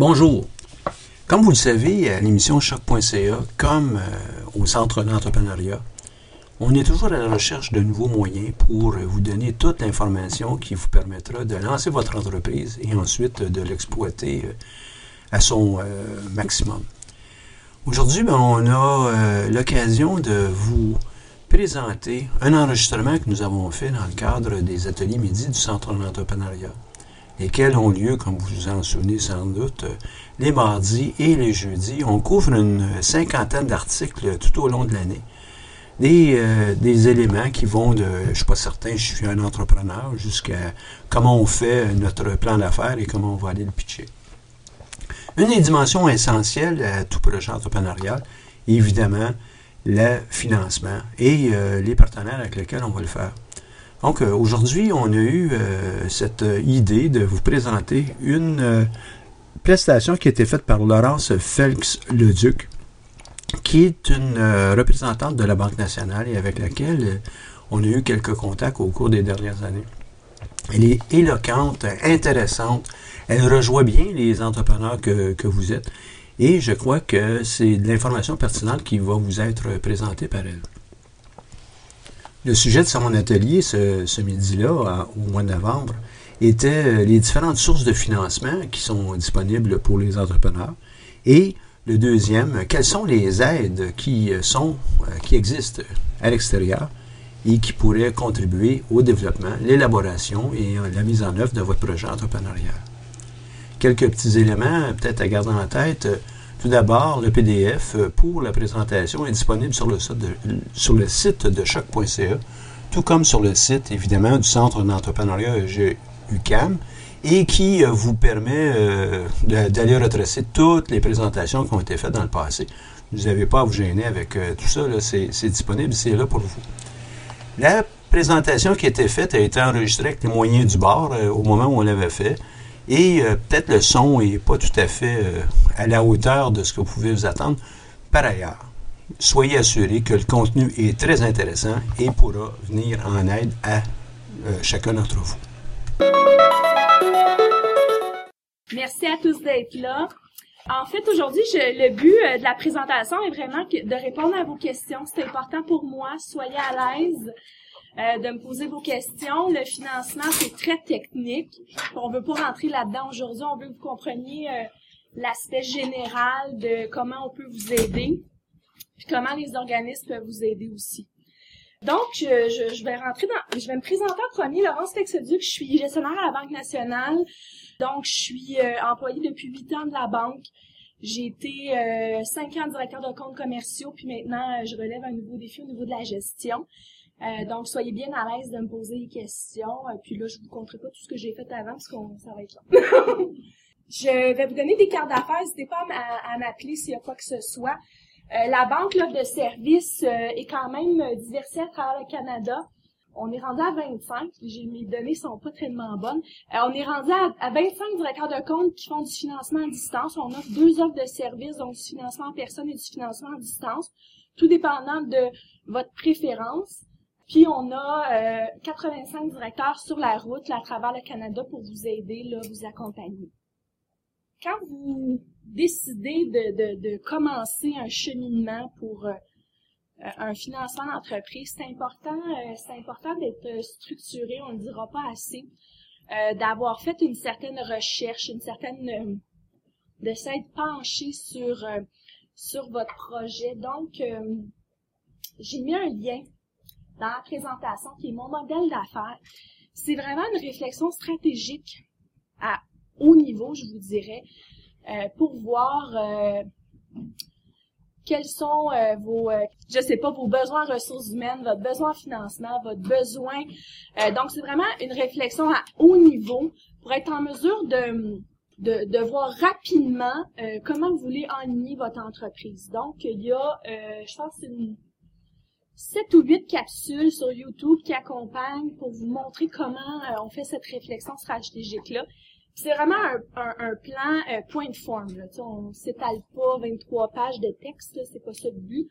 Bonjour. Comme vous le savez, à l'émission Choc.ca, comme euh, au Centre d'entrepreneuriat, on est toujours à la recherche de nouveaux moyens pour vous donner toute l'information qui vous permettra de lancer votre entreprise et ensuite de l'exploiter euh, à son euh, maximum. Aujourd'hui, ben, on a l'occasion de vous présenter un enregistrement que nous avons fait dans le cadre des ateliers midi du Centre d'entrepreneuriat lesquels ont lieu, comme vous vous en souvenez sans doute, les mardis et les jeudis? On couvre une cinquantaine d'articles tout au long de l'année. Des, euh, éléments qui vont de, je ne suis pas certain, je suis un entrepreneur, jusqu'à comment on fait notre plan d'affaires et comment on va aller le pitcher. Une des dimensions essentielles à tout projet entrepreneurial, évidemment, le financement et euh, les partenaires avec lesquels on va le faire. Donc euh, aujourd'hui, on a eu euh, cette idée de vous présenter une euh, prestation qui a été faite par Laurence Felix-Leduc, qui est une représentante de la Banque nationale et avec laquelle on a eu quelques contacts au cours des dernières années. Elle est éloquente, intéressante, elle rejoint bien les entrepreneurs que, que vous êtes et je crois que c'est de l'information pertinente qui va vous être présentée par elle. Le sujet de son atelier ce, midi-là, au mois de novembre, était euh, les différentes sources de financement qui sont disponibles pour les entrepreneurs. Et le deuxième, quelles sont les aides qui euh, euh, qui existent à l'extérieur et qui pourraient contribuer au développement, l'élaboration et la mise en œuvre de votre projet entrepreneurial? Quelques petits éléments peut-être à garder en tête. Tout d'abord, le PDF euh, pour la présentation est disponible sur le site de, choc.ca, tout comme sur le site, évidemment, du Centre d'entrepreneuriat UCAM, et qui euh, vous permet euh, d'aller retracer toutes les présentations qui ont été faites dans le passé. Vous n'avez pas à vous gêner avec tout ça, c'est disponible, c'est là pour vous. La présentation qui a été faite a été enregistrée avec les moyens du bord au moment où on l'avait fait. Et euh, peut-être le son n'est pas tout à fait euh, à la hauteur de ce que vous pouvez vous attendre. Par ailleurs, soyez assurés que le contenu est très intéressant et pourra venir en aide à euh, chacun d'entre vous. Merci à tous d'être là. En fait, aujourd'hui, le but de la présentation est vraiment de répondre à vos questions. C'est important pour moi. Soyez à l'aise. Euh, de me poser vos questions. Le financement, c'est très technique. On veut pas rentrer là-dedans aujourd'hui. On veut que vous compreniez euh, l'aspect général de comment on peut vous aider, puis comment les organismes peuvent vous aider aussi. Donc, je, je, vais rentrer dans, je vais me présenter en premier. Laurence Texeduc, je suis gestionnaire à la Banque nationale. Donc, je suis euh, employée depuis huit ans de la banque. J'ai été euh, cinq ans directeur de comptes commerciaux, puis maintenant, je relève un nouveau défi au niveau de la gestion. Euh, donc, soyez bien à l'aise de me poser des questions. Euh, puis là, je vous compterai pas tout ce que j'ai fait avant parce qu'on ça va être long. je vais vous donner des cartes d'affaires. N'hésitez pas à, m'appeler s'il y a quoi que ce soit. Euh, la banque là, de services est quand même diversifiée à travers le Canada. On est rendu à 25. J'ai, mes données sont pas tellement bonnes. on est rendu à, à 25 directeurs de compte qui font du financement à distance. On offre deux offres de services, donc du financement en personne et du financement à distance, tout dépendant de votre préférence. Puis on a 85 euh, directeurs sur la route à travers le Canada pour vous aider, là, vous accompagner. Quand vous décidez de, de, commencer un cheminement pour euh, un financement d'entreprise, c'est important, euh, c'est important d'être structuré, on ne le dira pas assez, d'avoir fait une certaine recherche, une certaine de s'être penché sur sur votre projet. Donc, j'ai mis un lien dans la présentation, qui est mon modèle d'affaires. C'est vraiment une réflexion stratégique à haut niveau, je vous dirais, euh, pour voir euh, quels sont euh, vos, je sais pas, vos besoins en ressources humaines, votre besoin en financement, votre besoin. Donc, c'est vraiment une réflexion à haut niveau pour être en mesure de, de, de voir rapidement comment vous voulez enligner votre entreprise. Donc, il y a, je pense, une 7 ou 8 capsules sur YouTube qui accompagnent pour vous montrer comment on fait cette réflexion stratégique-là. C'est vraiment un, plan euh, point de forme. Là. On s'étale pas 23 pages de texte, c'est pas ça le but.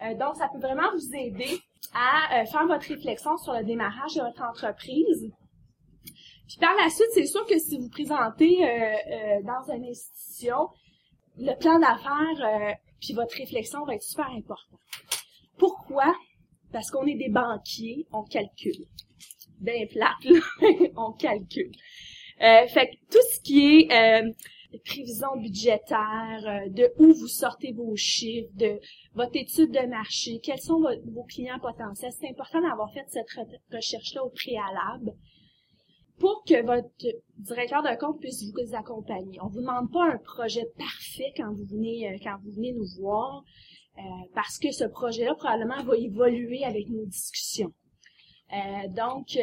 Euh, donc, ça peut vraiment vous aider à euh, faire votre réflexion sur le démarrage de votre entreprise. Puis par la suite, c'est sûr que si vous présentez dans une institution, le plan d'affaires puis votre réflexion va être super important. Pourquoi? Parce qu'on est des banquiers, on calcule. Bien plate, là, on calcule. Euh, fait que tout ce qui est euh, prévision budgétaire, euh, de où vous sortez vos chiffres, de votre étude de marché, quels sont vos clients potentiels, c'est important d'avoir fait cette recherche-là au préalable pour que votre directeur de compte puisse vous accompagner. On vous demande pas un projet parfait quand vous venez euh, quand vous venez nous voir, parce que ce projet-là probablement va évoluer avec nos discussions. donc,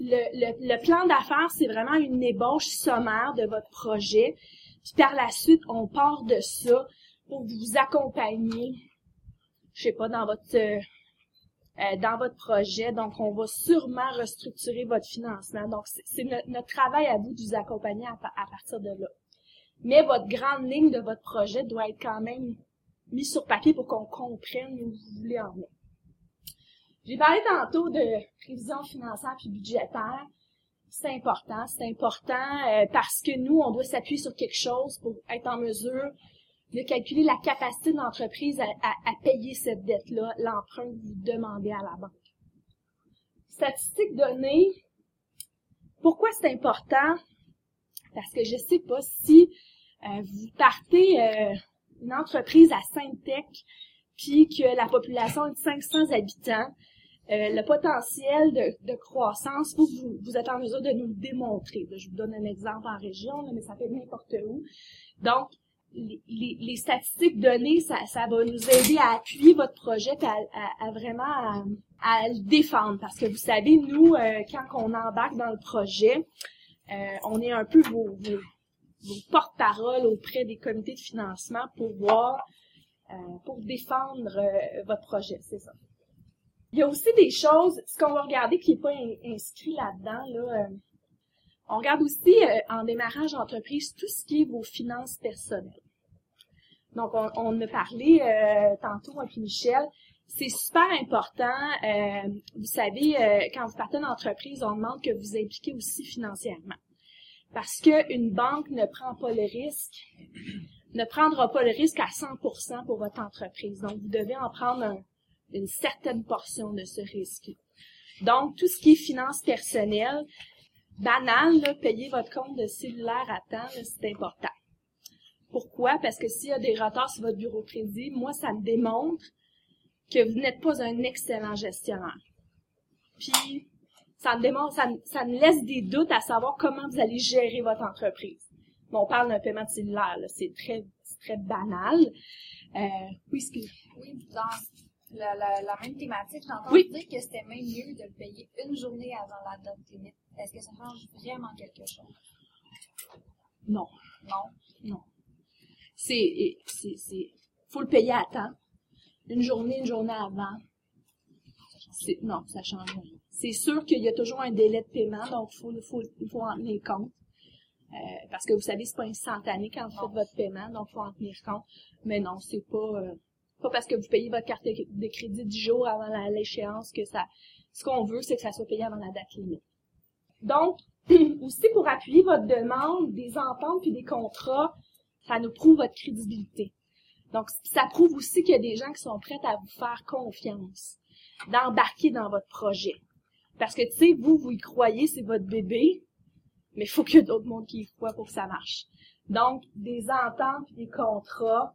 le, le, plan d'affaires, c'est vraiment une ébauche sommaire de votre projet. Puis par la suite, on part de ça pour vous accompagner, je sais pas, dans votre euh, euh, dans votre projet. Donc, on va sûrement restructurer votre financement. Donc, c'est notre, travail à vous de vous accompagner à, partir de là. Mais votre grande ligne de votre projet doit être quand même mise sur papier pour qu'on comprenne où vous voulez en venir. J'ai parlé tantôt de prévision financière puis budgétaire. C'est important, c'est important euh, parce que nous, on doit s'appuyer sur quelque chose pour être en mesure de calculer la capacité de l'entreprise à, payer cette dette-là, l'emprunt que vous demandez à la banque. Statistiques données, pourquoi c'est important? Parce que je sais pas si euh, vous partez euh, une entreprise à Sainte-Tech, puis que la population est de 500 habitants, euh, le potentiel de, croissance, vous, vous, êtes en mesure de nous le démontrer. je vous donne un exemple en région, mais ça peut n'importe où. Donc, les, statistiques données, ça, va nous aider à appuyer votre projet, à, vraiment à, le défendre. Parce que vous savez, nous, euh, quand on embarque dans le projet, euh, on est un peu vos, porte-parole auprès des comités de financement pour voir, pour défendre votre projet, c'est ça. Il y a aussi des choses, ce qu'on va regarder qui n'est pas inscrit là-dedans, là, euh, on regarde aussi euh, en démarrage d'entreprise tout ce qui est vos finances personnelles. Donc, on, on a parlé euh, tantôt avec Michel. C'est super important. vous savez, quand vous partez d'entreprise, on demande que vous impliquez aussi financièrement. Parce qu'une banque ne prend pas le risque, ne prendra pas le risque à 100% pour votre entreprise. Donc, vous devez en prendre un, une certaine portion de ce risque. Donc, tout ce qui est finances personnelles, banal, payer votre compte de cellulaire à temps, c'est important. Pourquoi? Parce que s'il y a des retards sur votre bureau de crédit, moi, ça me démontre que vous n'êtes pas un excellent gestionnaire. Puis, ça me démontre, ça, ça me laisse des doutes à savoir comment vous allez gérer votre entreprise. Bon, on parle d'un paiement de cellulaire, c'est très, très banal. Euh, oui. Oui, dans la, la, la même thématique, j'entends dire que c'était même mieux de le payer une journée avant la date limite. Est-ce que ça change vraiment quelque chose? Non. Non? Non. C'est, c'est, c'est, faut le payer à temps. Une journée, une journée avant. Non, ça change rien. C'est sûr qu'il y a toujours un délai de paiement, donc il faut, en tenir compte. Euh, parce que vous savez, c'est pas instantané quand vous faites votre paiement, donc il faut en tenir compte. Mais non, c'est pas, euh, pas parce que vous payez votre carte de crédit 10 jours avant l'échéance que ça. Ce qu'on veut, c'est que ça soit payé avant la date limite. Donc, aussi pour appuyer votre demande, des ententes puis des contrats, ça nous prouve votre crédibilité. Donc, ça prouve aussi qu'il y a des gens qui sont prêts à vous faire confiance, d'embarquer dans votre projet. Parce que, tu sais, vous, vous y croyez, c'est votre bébé, mais il faut qu'il y ait d'autres monde qui y croient pour que ça marche. Donc, des ententes des contrats,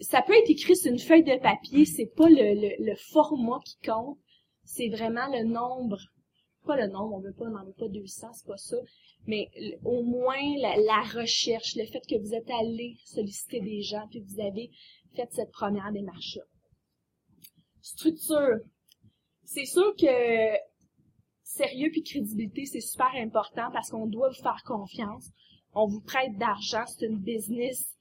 ça peut être écrit sur une feuille de papier, c'est pas le, le, format qui compte, c'est vraiment le nombre pas le nombre, on veut pas, on n'en veut pas 200, c'est pas ça, mais au moins la, recherche, le fait que vous êtes allé solliciter des gens, puis que vous avez fait cette première démarche-là. Structure. C'est sûr que sérieux puis crédibilité, c'est super important parce qu'on doit vous faire confiance. On vous prête d'argent, c'est une business.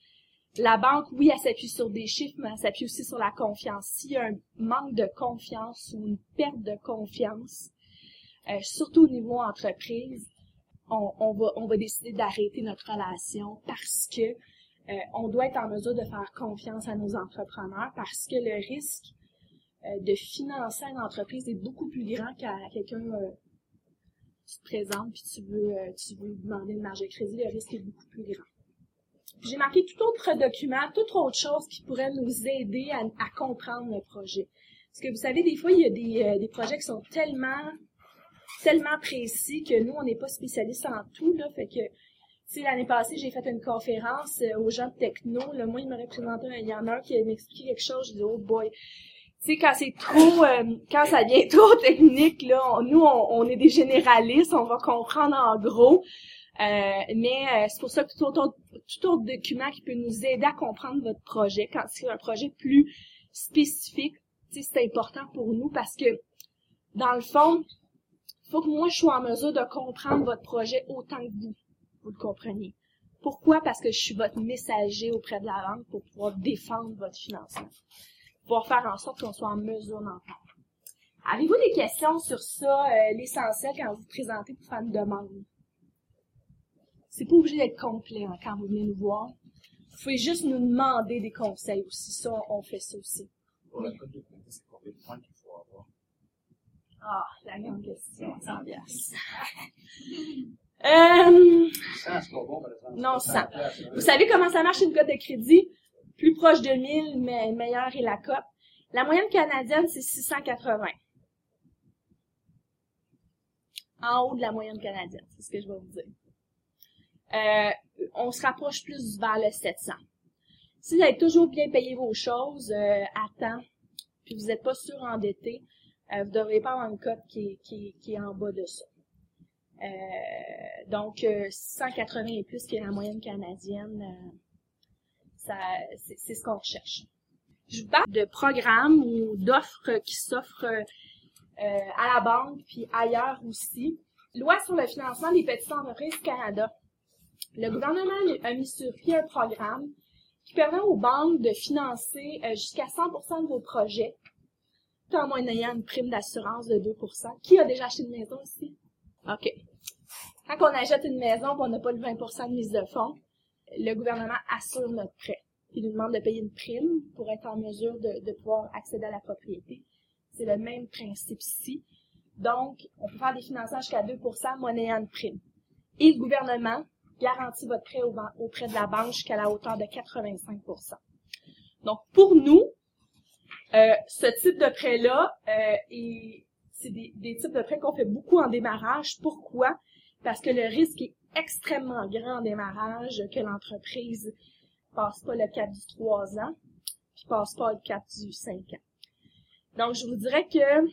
La banque, oui, elle s'appuie sur des chiffres, mais elle s'appuie aussi sur la confiance. S'il y a un manque de confiance ou une perte de confiance, euh, surtout au niveau entreprise, on, va, décider d'arrêter notre relation parce que euh, on doit être en mesure de faire confiance à nos entrepreneurs parce que le risque euh, de financer une entreprise est beaucoup plus grand qu'à quelqu'un qui te présente puis tu veux demander une marge de crédit, le risque est beaucoup plus grand. J'ai marqué tout autre document, toute autre chose qui pourrait nous aider à, comprendre le projet. Parce que vous savez, des fois, il y a des projets qui sont tellement tellement précis que nous, on n'est pas spécialistes en tout, là. Fait que, tu l'année passée, j'ai fait une conférence euh, aux gens de techno. Là, moi, il m'aurait présenté un, il y a un qui m'expliquait quelque chose. Je dis, oh boy. Tu sais, quand c'est trop, euh, quand ça devient trop technique, là, nous, on, est des généralistes, on va comprendre en gros. Euh, mais c'est pour ça que tout autre, tout autre document qui peut nous aider à comprendre votre projet, quand c'est un projet plus spécifique, c'est important pour nous parce que, dans le fond, faut que moi, je sois en mesure de comprendre votre projet autant que vous, vous le compreniez. Pourquoi? Parce que je suis votre messager auprès de la banque pour pouvoir défendre votre financement. Pour faire en sorte qu'on soit en mesure d'entendre. Avez-vous des questions sur ça, euh, l'essentiel, quand vous vous présentez pour faire une demande? C'est pas obligé d'être complet hein, quand vous venez nous voir. Vous pouvez juste nous demander des conseils aussi. Ça, on fait ça aussi. Oui. Ah, la grande question, 100 piastres. euh, non, 100. Vous savez comment ça marche une cote de crédit? Plus proche de 1000, mais meilleure est la cote. La moyenne canadienne, c'est 680. En haut de la moyenne canadienne, c'est ce que je vais vous dire. Euh, on se rapproche plus vers le 700. Si vous avez toujours bien payé vos choses euh, à temps, puis vous n'êtes pas surendetté, euh, vous ne devriez pas avoir une cote qui, qui, est en bas de ça. Euh, donc, 180 euh, et plus, qui est la moyenne canadienne, c'est ce qu'on recherche. Je vous parle de programmes ou d'offres qui s'offrent à la banque puis ailleurs aussi. Loi sur le financement des petites entreprises Canada. Le gouvernement a mis sur pied un programme qui permet aux banques de financer jusqu'à 100% de vos projets en moyennant une prime d'assurance de 2% Qui a déjà acheté une maison ici? OK. Quand on achète une maison et on n'a pas le 20% de mise de fonds, le gouvernement assure notre prêt. Il nous demande de payer une prime pour être en mesure de, pouvoir accéder à la propriété. C'est le même principe ici. Donc, on peut faire des financements jusqu'à 2 monnayant une prime. Et le gouvernement garantit votre prêt auprès de la banque jusqu'à la hauteur de 85% Donc, pour nous, euh, ce type de prêt-là, euh, c'est des, des, types de prêts qu'on fait beaucoup en démarrage. Pourquoi? Parce que le risque est extrêmement grand en démarrage, que l'entreprise passe pas le cap du 3 ans, puis passe pas le cap du 5 ans. Donc, je vous dirais que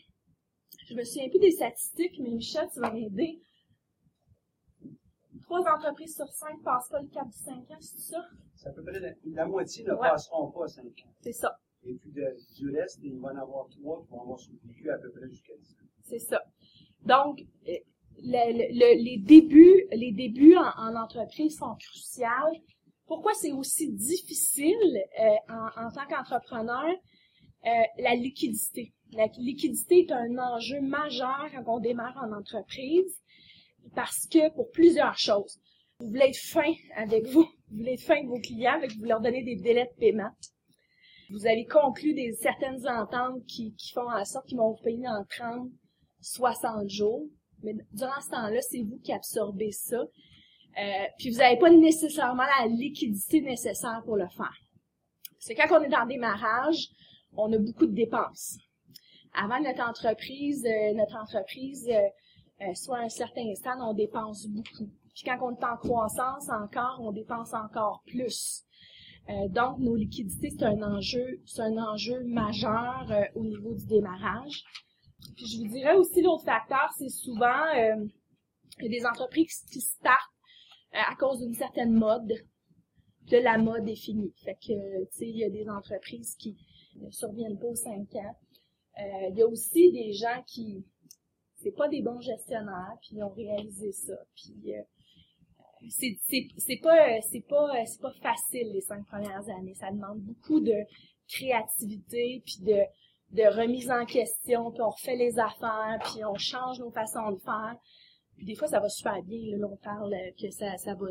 je me souviens plus des statistiques, mais Michel, tu vas m'aider. Trois entreprises sur cinq passent pas le cap du 5 ans, c'est ça? Ça peut être la, moitié ne passeront pas 5 ans. C'est ça. Et puis du reste, il va en avoir trois qui vont avoir survécu à peu près jusqu'à 10 ans. C'est ça. Donc, euh, les débuts, les débuts en, entreprise sont cruciaux. Pourquoi c'est aussi difficile euh, en, tant qu'entrepreneur? Euh, la liquidité. La liquidité est un enjeu majeur quand on démarre en entreprise parce que pour plusieurs choses. Vous voulez être fin avec vous, vous voulez être fin avec vos clients, avec vous leur donner des délais de paiement. Vous avez conclu des certaines ententes qui, qui font en sorte qu'ils vont vous payer en 30, 60 jours. Mais durant ce temps-là, c'est vous qui absorbez ça. Euh, puis vous n'avez pas nécessairement la liquidité nécessaire pour le faire. C'est quand on est dans démarrage, on a beaucoup de dépenses. Avant notre entreprise, euh, notre entreprise euh, soit à un certain stade, on dépense beaucoup. Puis quand on est en croissance encore, on dépense encore plus. Euh, donc, nos liquidités, c'est un enjeu, c'est un enjeu majeur euh, au niveau du démarrage. Puis je vous dirais aussi l'autre facteur, c'est souvent euh, des entreprises qui startent euh, à cause d'une certaine mode. Puis la mode est finie. Fait que, tu sais, il y a des entreprises qui ne surviennent pas aux cinq ans. Euh, il y a aussi des gens qui, c'est pas des bons gestionnaires, puis ils ont réalisé ça. Puis euh, c'est pas c'est pas c'est pas facile les cinq premières années. Ça demande beaucoup de créativité, puis de de remise en question, puis on refait les affaires, puis on change nos façons de faire. Puis des fois, ça va super bien. Là, on parle que ça, ça va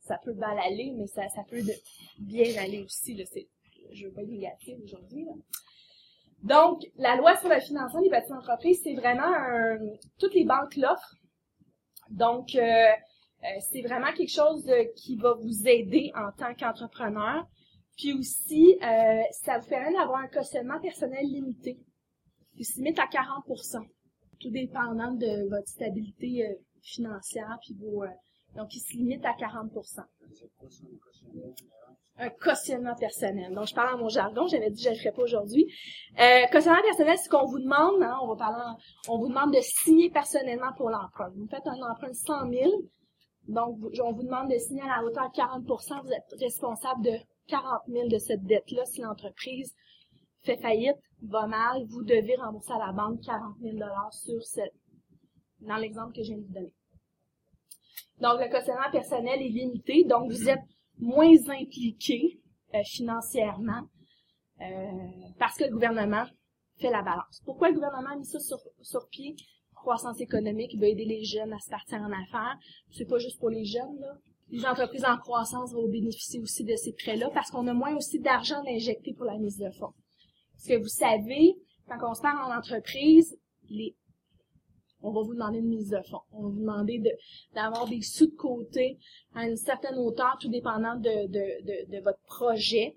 ça peut mal aller, mais ça, ça peut bien aller aussi. Là. C'est, je veux pas être négative aujourd'hui. Donc, la loi sur le financement des petites entreprises, c'est vraiment un, toutes les banques l'offrent. Donc, euh, c'est vraiment quelque chose qui va vous aider en tant qu'entrepreneur. Puis aussi, euh, ça vous permet d'avoir un cautionnement personnel limité, qui se limite à 40% tout dépendant de votre stabilité euh, financière, puis vos, euh, donc il se limite à 40% un cautionnement personnel. Donc, je parle en mon jargon, j'avais dit que je ne le ferais pas aujourd'hui. Euh, cautionnement personnel, c'est qu'on vous demande, hein, on va parler, on vous demande de signer personnellement pour l'emprunt. Vous faites un emprunt de 100 000, donc on vous demande de signer à la hauteur de 40% vous êtes responsable de 40 000 de cette dette-là si l'entreprise fait faillite, va mal, vous devez rembourser à la banque 40 000 sur cette, dans l'exemple que je viens de vous donner. Donc, le cautionnement personnel est limité, donc vous êtes moins impliqué euh, financièrement euh, parce que le gouvernement fait la balance. Pourquoi le gouvernement a mis ça sur, sur pied? Croissance économique, il veut aider les jeunes à se partir en affaires. C'est pas juste pour les jeunes, là. Les entreprises en croissance vont bénéficier aussi de ces prêts-là parce qu'on a moins aussi d'argent injecté pour la mise de fonds. Parce que vous savez, quand on se parle en entreprise, les, on va vous demander une mise de fonds. On va vous demander d'avoir des sous de côté à une certaine hauteur, tout dépendant de, de, de, votre projet.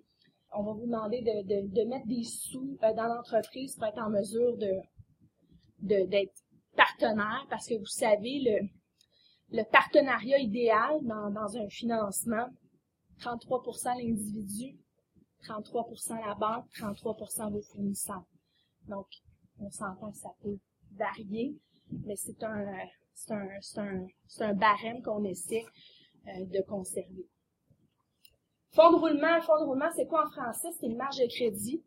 On va vous demander de, de, mettre des sous euh, dans l'entreprise pour être en mesure de d'être parce que vous savez, le, partenariat idéal dans, un financement, 33% l'individu, 33% la banque, 33% vos fournisseurs. Donc, on s'entend que ça peut varier, mais c'est un, un, un, un barème qu'on essaie euh, de conserver. Fonds de roulement, fonds de roulement, c'est quoi en français? C'est une marge de crédit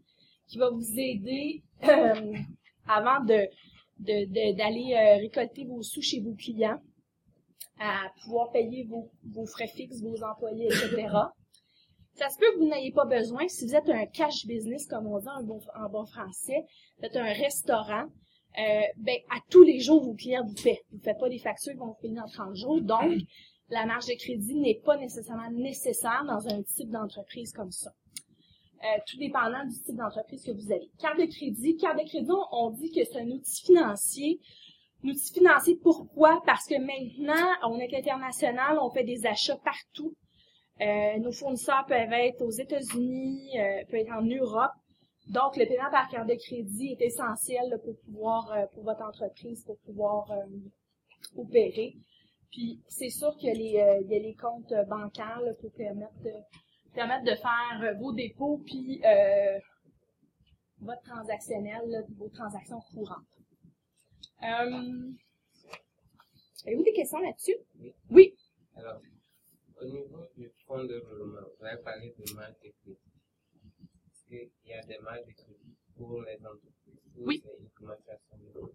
qui va vous aider euh, avant de, de, d'aller euh, récolter vos sous chez vos clients, à pouvoir payer vos, vos frais fixes, vos employés, etc. Ça se peut que vous n'ayez pas besoin, si vous êtes un cash business, comme on dit en bon, en bon français, vous êtes un restaurant, euh, ben, à tous les jours, vos clients vous paient. Vous ne faites pas des factures qui vont vous payer dans 30 jours. Donc, la marge de crédit n'est pas nécessairement nécessaire dans un type d'entreprise comme ça. Euh, tout dépendant du type d'entreprise que vous avez. Carte de crédit. Carte de crédit, on dit que c'est un outil financier. Un outil financier, pourquoi? Parce que maintenant, on est international, on fait des achats partout. Euh, nos fournisseurs peuvent être aux États-Unis, euh, peuvent être en Europe. Donc, le paiement par carte de crédit est essentiel pour pouvoir, pour votre entreprise, pour pouvoir opérer. Puis, c'est sûr qu'il y, a les, comptes bancaires pour permettre permettre de faire vos dépôts puis votre transactionnel, vos transactions courantes. Euh, Avez-vous des questions là-dessus? Oui. oui. Alors, au niveau du fonds de roulement, vous avez parlé de marge de crédit. Est-ce qu'il y a des marges de crédit pour les entreprises oui.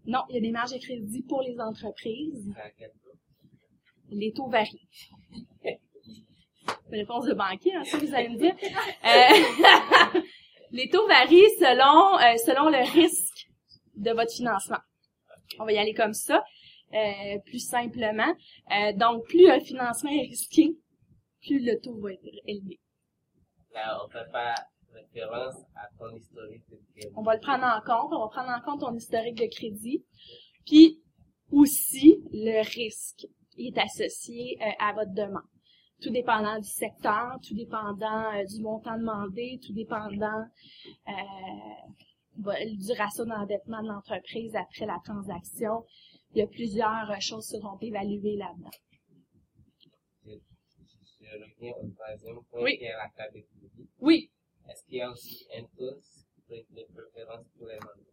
Non, il y a des marges de crédit pour les entreprises. À quel taux? Les taux varient. réponse de banquier, hein, ça vous allez me dire. Euh, les taux varient selon, euh, selon le risque de votre financement. On va y aller comme ça, euh, plus simplement. Euh, donc, plus un financement est risqué, plus le taux va être élevé. Là, on fait pas référence à ton historique de crédit. On va le prendre en compte. On va prendre en compte ton historique de crédit. Puis, aussi, le risque est associé euh, à votre demande. Tout dépendant du secteur, tout dépendant euh, du montant demandé, tout dépendant euh, du ratio d'endettement de l'entreprise après la transaction. Il y a plusieurs euh, choses qui seront évaluées là-dedans je reviens au troisième point oui. qui est la carte de crédit. Oui. Est-ce qu'il y a aussi un taux de préférence pour les entreprises?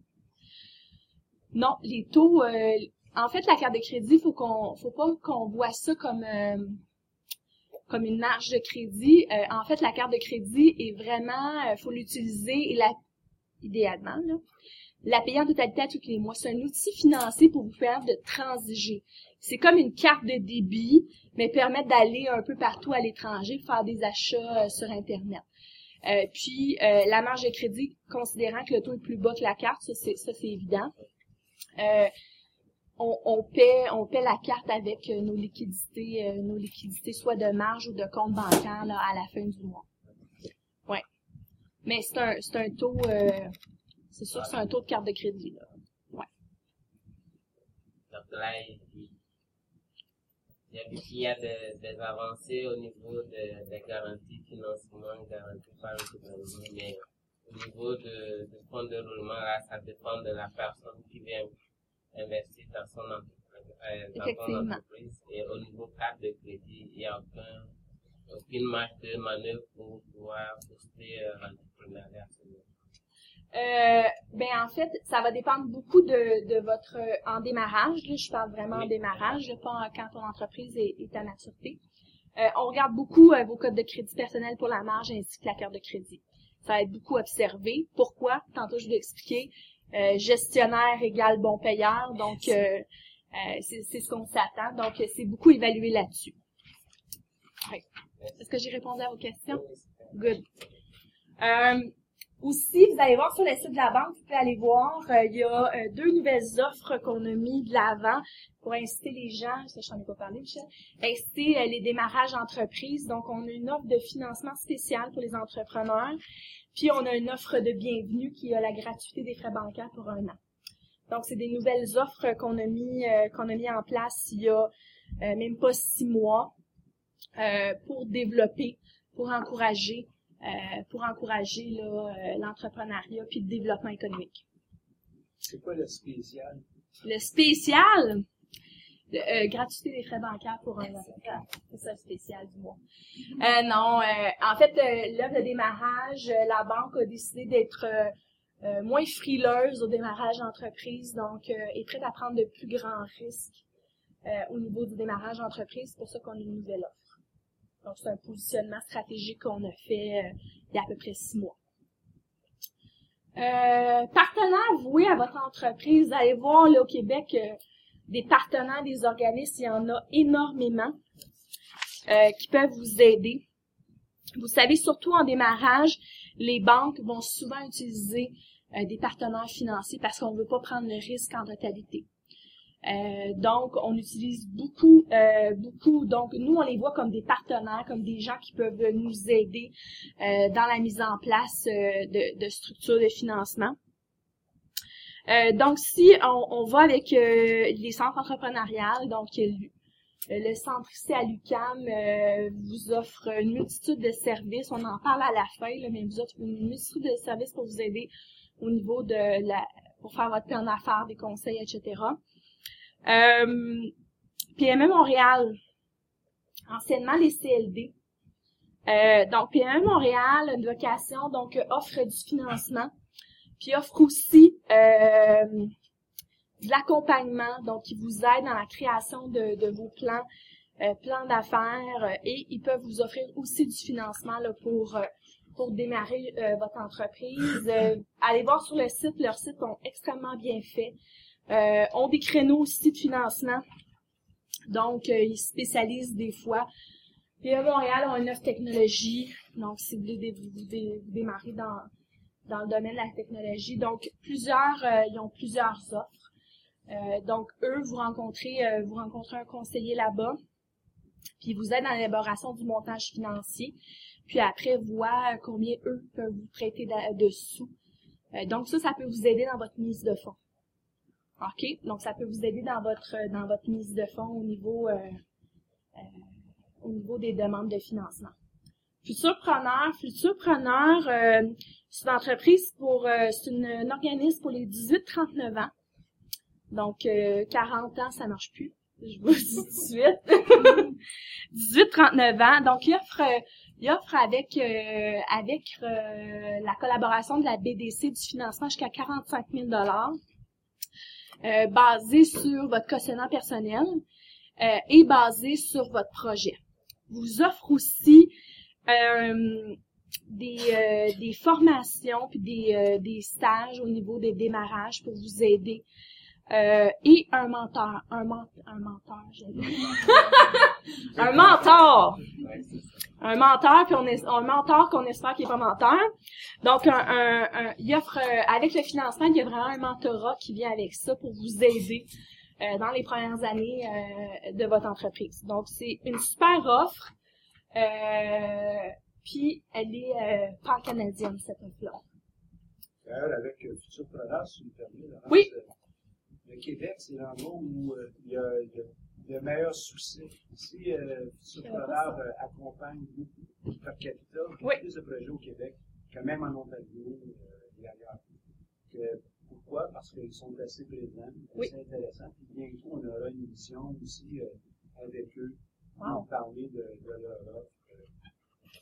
Non, les taux, euh, en fait, la carte de crédit, faut qu'on, faut pas qu'on voit ça comme euh, comme une marge de crédit. Euh, en fait, la carte de crédit est vraiment, faut l'utiliser et la, idéalement, là, la payer en totalité à tous les mois. C'est un outil financier pour vous permettre de transiger. C'est comme une carte de débit, mais permettre d'aller un peu partout à l'étranger, faire des achats sur Internet. Euh, puis la marge de crédit, considérant que le taux est plus bas que la carte, ça, c'est évident. Euh, on, paie, on la carte avec euh, nos liquidités, euh, nos liquidités soit de marge ou de compte bancaire là, à la fin du mois. Ouais. Mais c'est un, c'est un taux, c'est sûr que c'est un taux de carte de crédit là. Ouais. Donc là, il, y a, des, avancées au niveau des garanties financement garanties par le gouvernement, mais au niveau de, de fonds de roulement, là, ça dépend de la personne qui vient investir dans son euh, entreprise, et au niveau carte de crédit, il n'y a aucun, aucune marge de manœuvre pour pouvoir booster euh, l'entrepreneuriat. Euh, ben en fait, ça va dépendre beaucoup de, de votre en démarrage. Là, je parle vraiment en démarrage, pas quand ton entreprise est, est à maturité. Euh, on regarde beaucoup vos codes de crédit personnel pour la marge ainsi que la carte de crédit. Ça va être beaucoup observé. Pourquoi? Tantôt, je vais expliquer. Euh, gestionnaire égale bon payeur. Donc, euh, euh, c'est ce qu'on s'attend. Donc, c'est beaucoup évalué là-dessus. Est-ce que j'ai répondu à vos questions? Good. Aussi, vous allez voir sur le site de la banque, vous pouvez aller voir, il y a deux nouvelles offres qu'on a mis de l'avant pour inciter les gens, ça je n'en ai pas parlé, Michel, inciter les démarrages entreprises. Donc, on a une offre de financement spécial pour les entrepreneurs. Puis on a une offre de bienvenue qui a la gratuité des frais bancaires pour un an. Donc c'est des nouvelles offres qu'on a mis euh, qu'on a mis en place il y a euh, même pas six mois euh, pour développer, pour encourager, pour encourager l'entrepreneuriat puis le développement économique. C'est quoi le spécial? Le spécial, euh, gratuité des frais bancaires pour un. C'est ça le spécial du mois. Euh, non, euh, en fait, l'œuvre de démarrage, la banque a décidé d'être moins frileuse au démarrage d'entreprise, donc est prête à prendre de plus grands risques au niveau du démarrage d'entreprise. C'est pour ça qu'on a une nouvelle offre. Donc, c'est un positionnement stratégique qu'on a fait il y a à peu près six mois. Euh, partenaire voué à votre entreprise, vous allez voir là au Québec, des partenaires, des organismes, il y en a énormément euh, qui peuvent vous aider. Vous savez, surtout en démarrage, les banques vont souvent utiliser euh, des partenaires financiers parce qu'on ne veut pas prendre le risque en totalité. Euh, donc, on utilise beaucoup, beaucoup. Donc, nous, on les voit comme des partenaires, comme des gens qui peuvent nous aider dans la mise en place de, de structures de financement. Euh, donc, si on, va avec euh, les centres entrepreneuriales, donc euh, le centre ici à l'UCAM vous offre une multitude de services. On en parle à la fin, mais vous offre une multitude de services pour vous aider au niveau de la pour faire votre plan d'affaires, des conseils, etc. PME Montréal, anciennement les CLD. donc, PME Montréal, une vocation, donc offre du financement puis offre aussi euh, de l'accompagnement, donc qui vous aide dans la création de, vos plans, euh, plans d'affaires, euh, et ils peuvent vous offrir aussi du financement pour pour démarrer votre entreprise. allez voir sur le site, leurs sites sont extrêmement bien faits. Ont des créneaux aussi de financement. Donc, ils spécialisent des fois. Puis à Montréal, ont une offre technologie. Donc, si vous voulez démarrer dans, dans le domaine de la technologie. Donc, plusieurs, euh, ils ont plusieurs offres. Euh, donc, eux, vous rencontrez, euh, vous rencontrez un conseiller là-bas, puis vous êtes dans l'élaboration du montage financier, puis après, voir combien eux peuvent vous prêter de, sous. donc, ça, ça peut vous aider dans votre mise de fonds. OK? Donc, ça peut vous aider dans votre dans votre mise de fonds au niveau au niveau des demandes de financement. Futurpreneur, Futurpreneur, euh, c'est une entreprise pour, euh, c'est un organisme pour les 18-39 ans. Donc, euh, 40 ans, ça marche plus. Je vous dis tout de suite. 18-39 ans. Donc, il offre, il offre avec, euh, avec euh, la collaboration de la BDC du financement jusqu'à 45 000 euh, basé sur votre quotient personnel euh, et basé sur votre projet. Vous offre aussi euh, des, euh, des formations puis des, euh, des stages au niveau des démarrages pour vous aider. Euh, et un mentor, un, men- un dit. un mentor, un mentor puis on est un mentor qu'on espère qu'il est pas menteur. Donc un, un, un- il offre euh, avec le financement, il y a vraiment un mentorat qui vient avec ça pour vous aider euh, dans les premières années euh, de votre entreprise. Donc c'est une super offre. Euh, puis elle est euh, pan-canadienne cette offre-là. D'ailleurs, avec Futurpreneur, si vous me permettez, Oui. Le Québec, c'est l'endroit où euh, il y a, il y a le meilleur succès. Ici, euh, euh, accompagne beaucoup per capita, Oui. plus de projets au Québec que même en Ontario euh, et ailleurs. Que- pourquoi? Parce qu'ils sont assez présents, Oui. assez intéressants. Puis bientôt, on aura une émission aussi euh, avec eux Wow. pour parler de, de leur offre.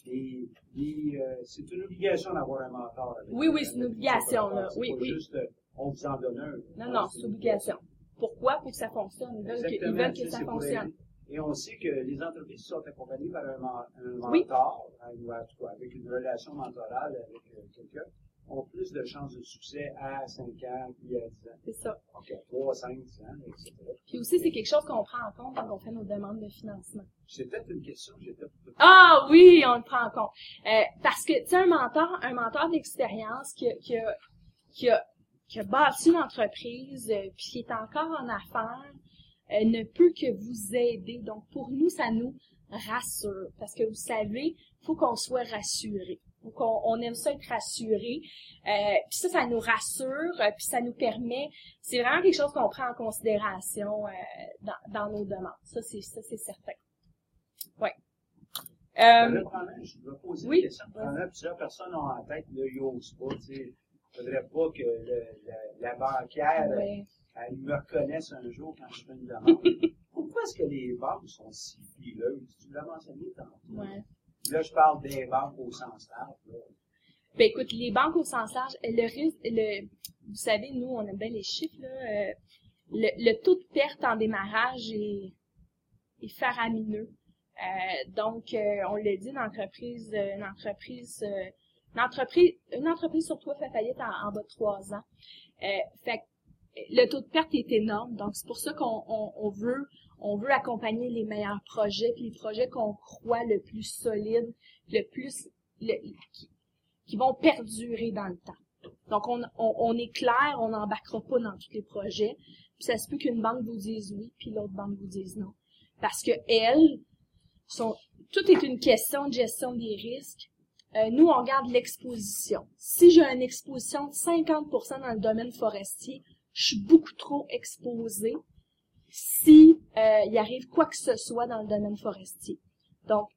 Et, et, c'est une obligation d'avoir un mentor. avec Oui, oui, c'est une un obligation, là. Oui, juste, on vous en donne un. Non, non, c'est obligation. Pourquoi? Pour que ça fonctionne. Ils veulent que, ils veulent ça fonctionne. Et on sait que les entreprises qui sont accompagnées par un, Oui. mentor, hein, ou en tout cas, avec une relation mentorale avec euh, quelqu'un, ont plus de chances de succès à 5 ans, puis à 10 ans. C'est ça. Donc, à 3, 5, 10 ans, etc. Puis aussi, c'est quelque chose qu'on prend en compte quand on fait nos demandes de financement. C'est peut-être une question que j'ai peut-être Ah oui, on le prend en compte. Euh, parce que, tu sais, un mentor, un mentor d'expérience qui, a- qui, a, qui, a, qui a bâti une entreprise, euh, puis qui est encore en affaires, euh, ne peut que vous aider. Donc, pour nous, ça nous rassure. Parce que vous savez, faut qu'on soit rassuré. Faut qu'on on aime ça être rassuré. Euh, puis ça, ça nous rassure, euh, puis ça nous permet. C'est vraiment quelque chose qu'on prend en considération euh, dans, dans nos demandes. Ça, c'est ça, c'est certain. Ouais. Euh, je vais poser oui, une question. Probablement, plusieurs personnes ont en tête, là, n'osent pas, tu sais. Faudrait pas que le- la, la banquière, elle me reconnaisse un jour quand je fais une demande. Pourquoi est-ce que les banques sont si frileuses? Tu l'as mentionné tantôt. Ouais. Là, je parle des banques au sens large. là. Ben écoute, les banques au sens large, le risque, le, vous savez, nous, on aime bien les chiffres, là. euh, le, le taux de perte en démarrage est, est faramineux. Euh, donc, euh, on l'a dit, une entreprise, une entreprise, une entreprise, une entreprise sur toi fait faillite en, bas de trois ans. Euh, fait le taux de perte est énorme, donc c'est pour ça qu'on on, on veut, on veut accompagner les meilleurs projets, puis les projets qu'on croit le plus solides, le plus, le, qui, qui vont perdurer dans le temps. Donc, on, on, on est clair, on n'embarquera pas dans tous les projets. Puis ça se peut qu'une banque vous dise oui, puis l'autre banque vous dise non. Parce que elles sont, tout est une question de gestion des risques. Euh, nous, on regarde l'exposition. Si j'ai une exposition de 50% dans le domaine forestier, je suis beaucoup trop exposée si euh, il arrive quoi que ce soit dans le domaine forestier. Donc,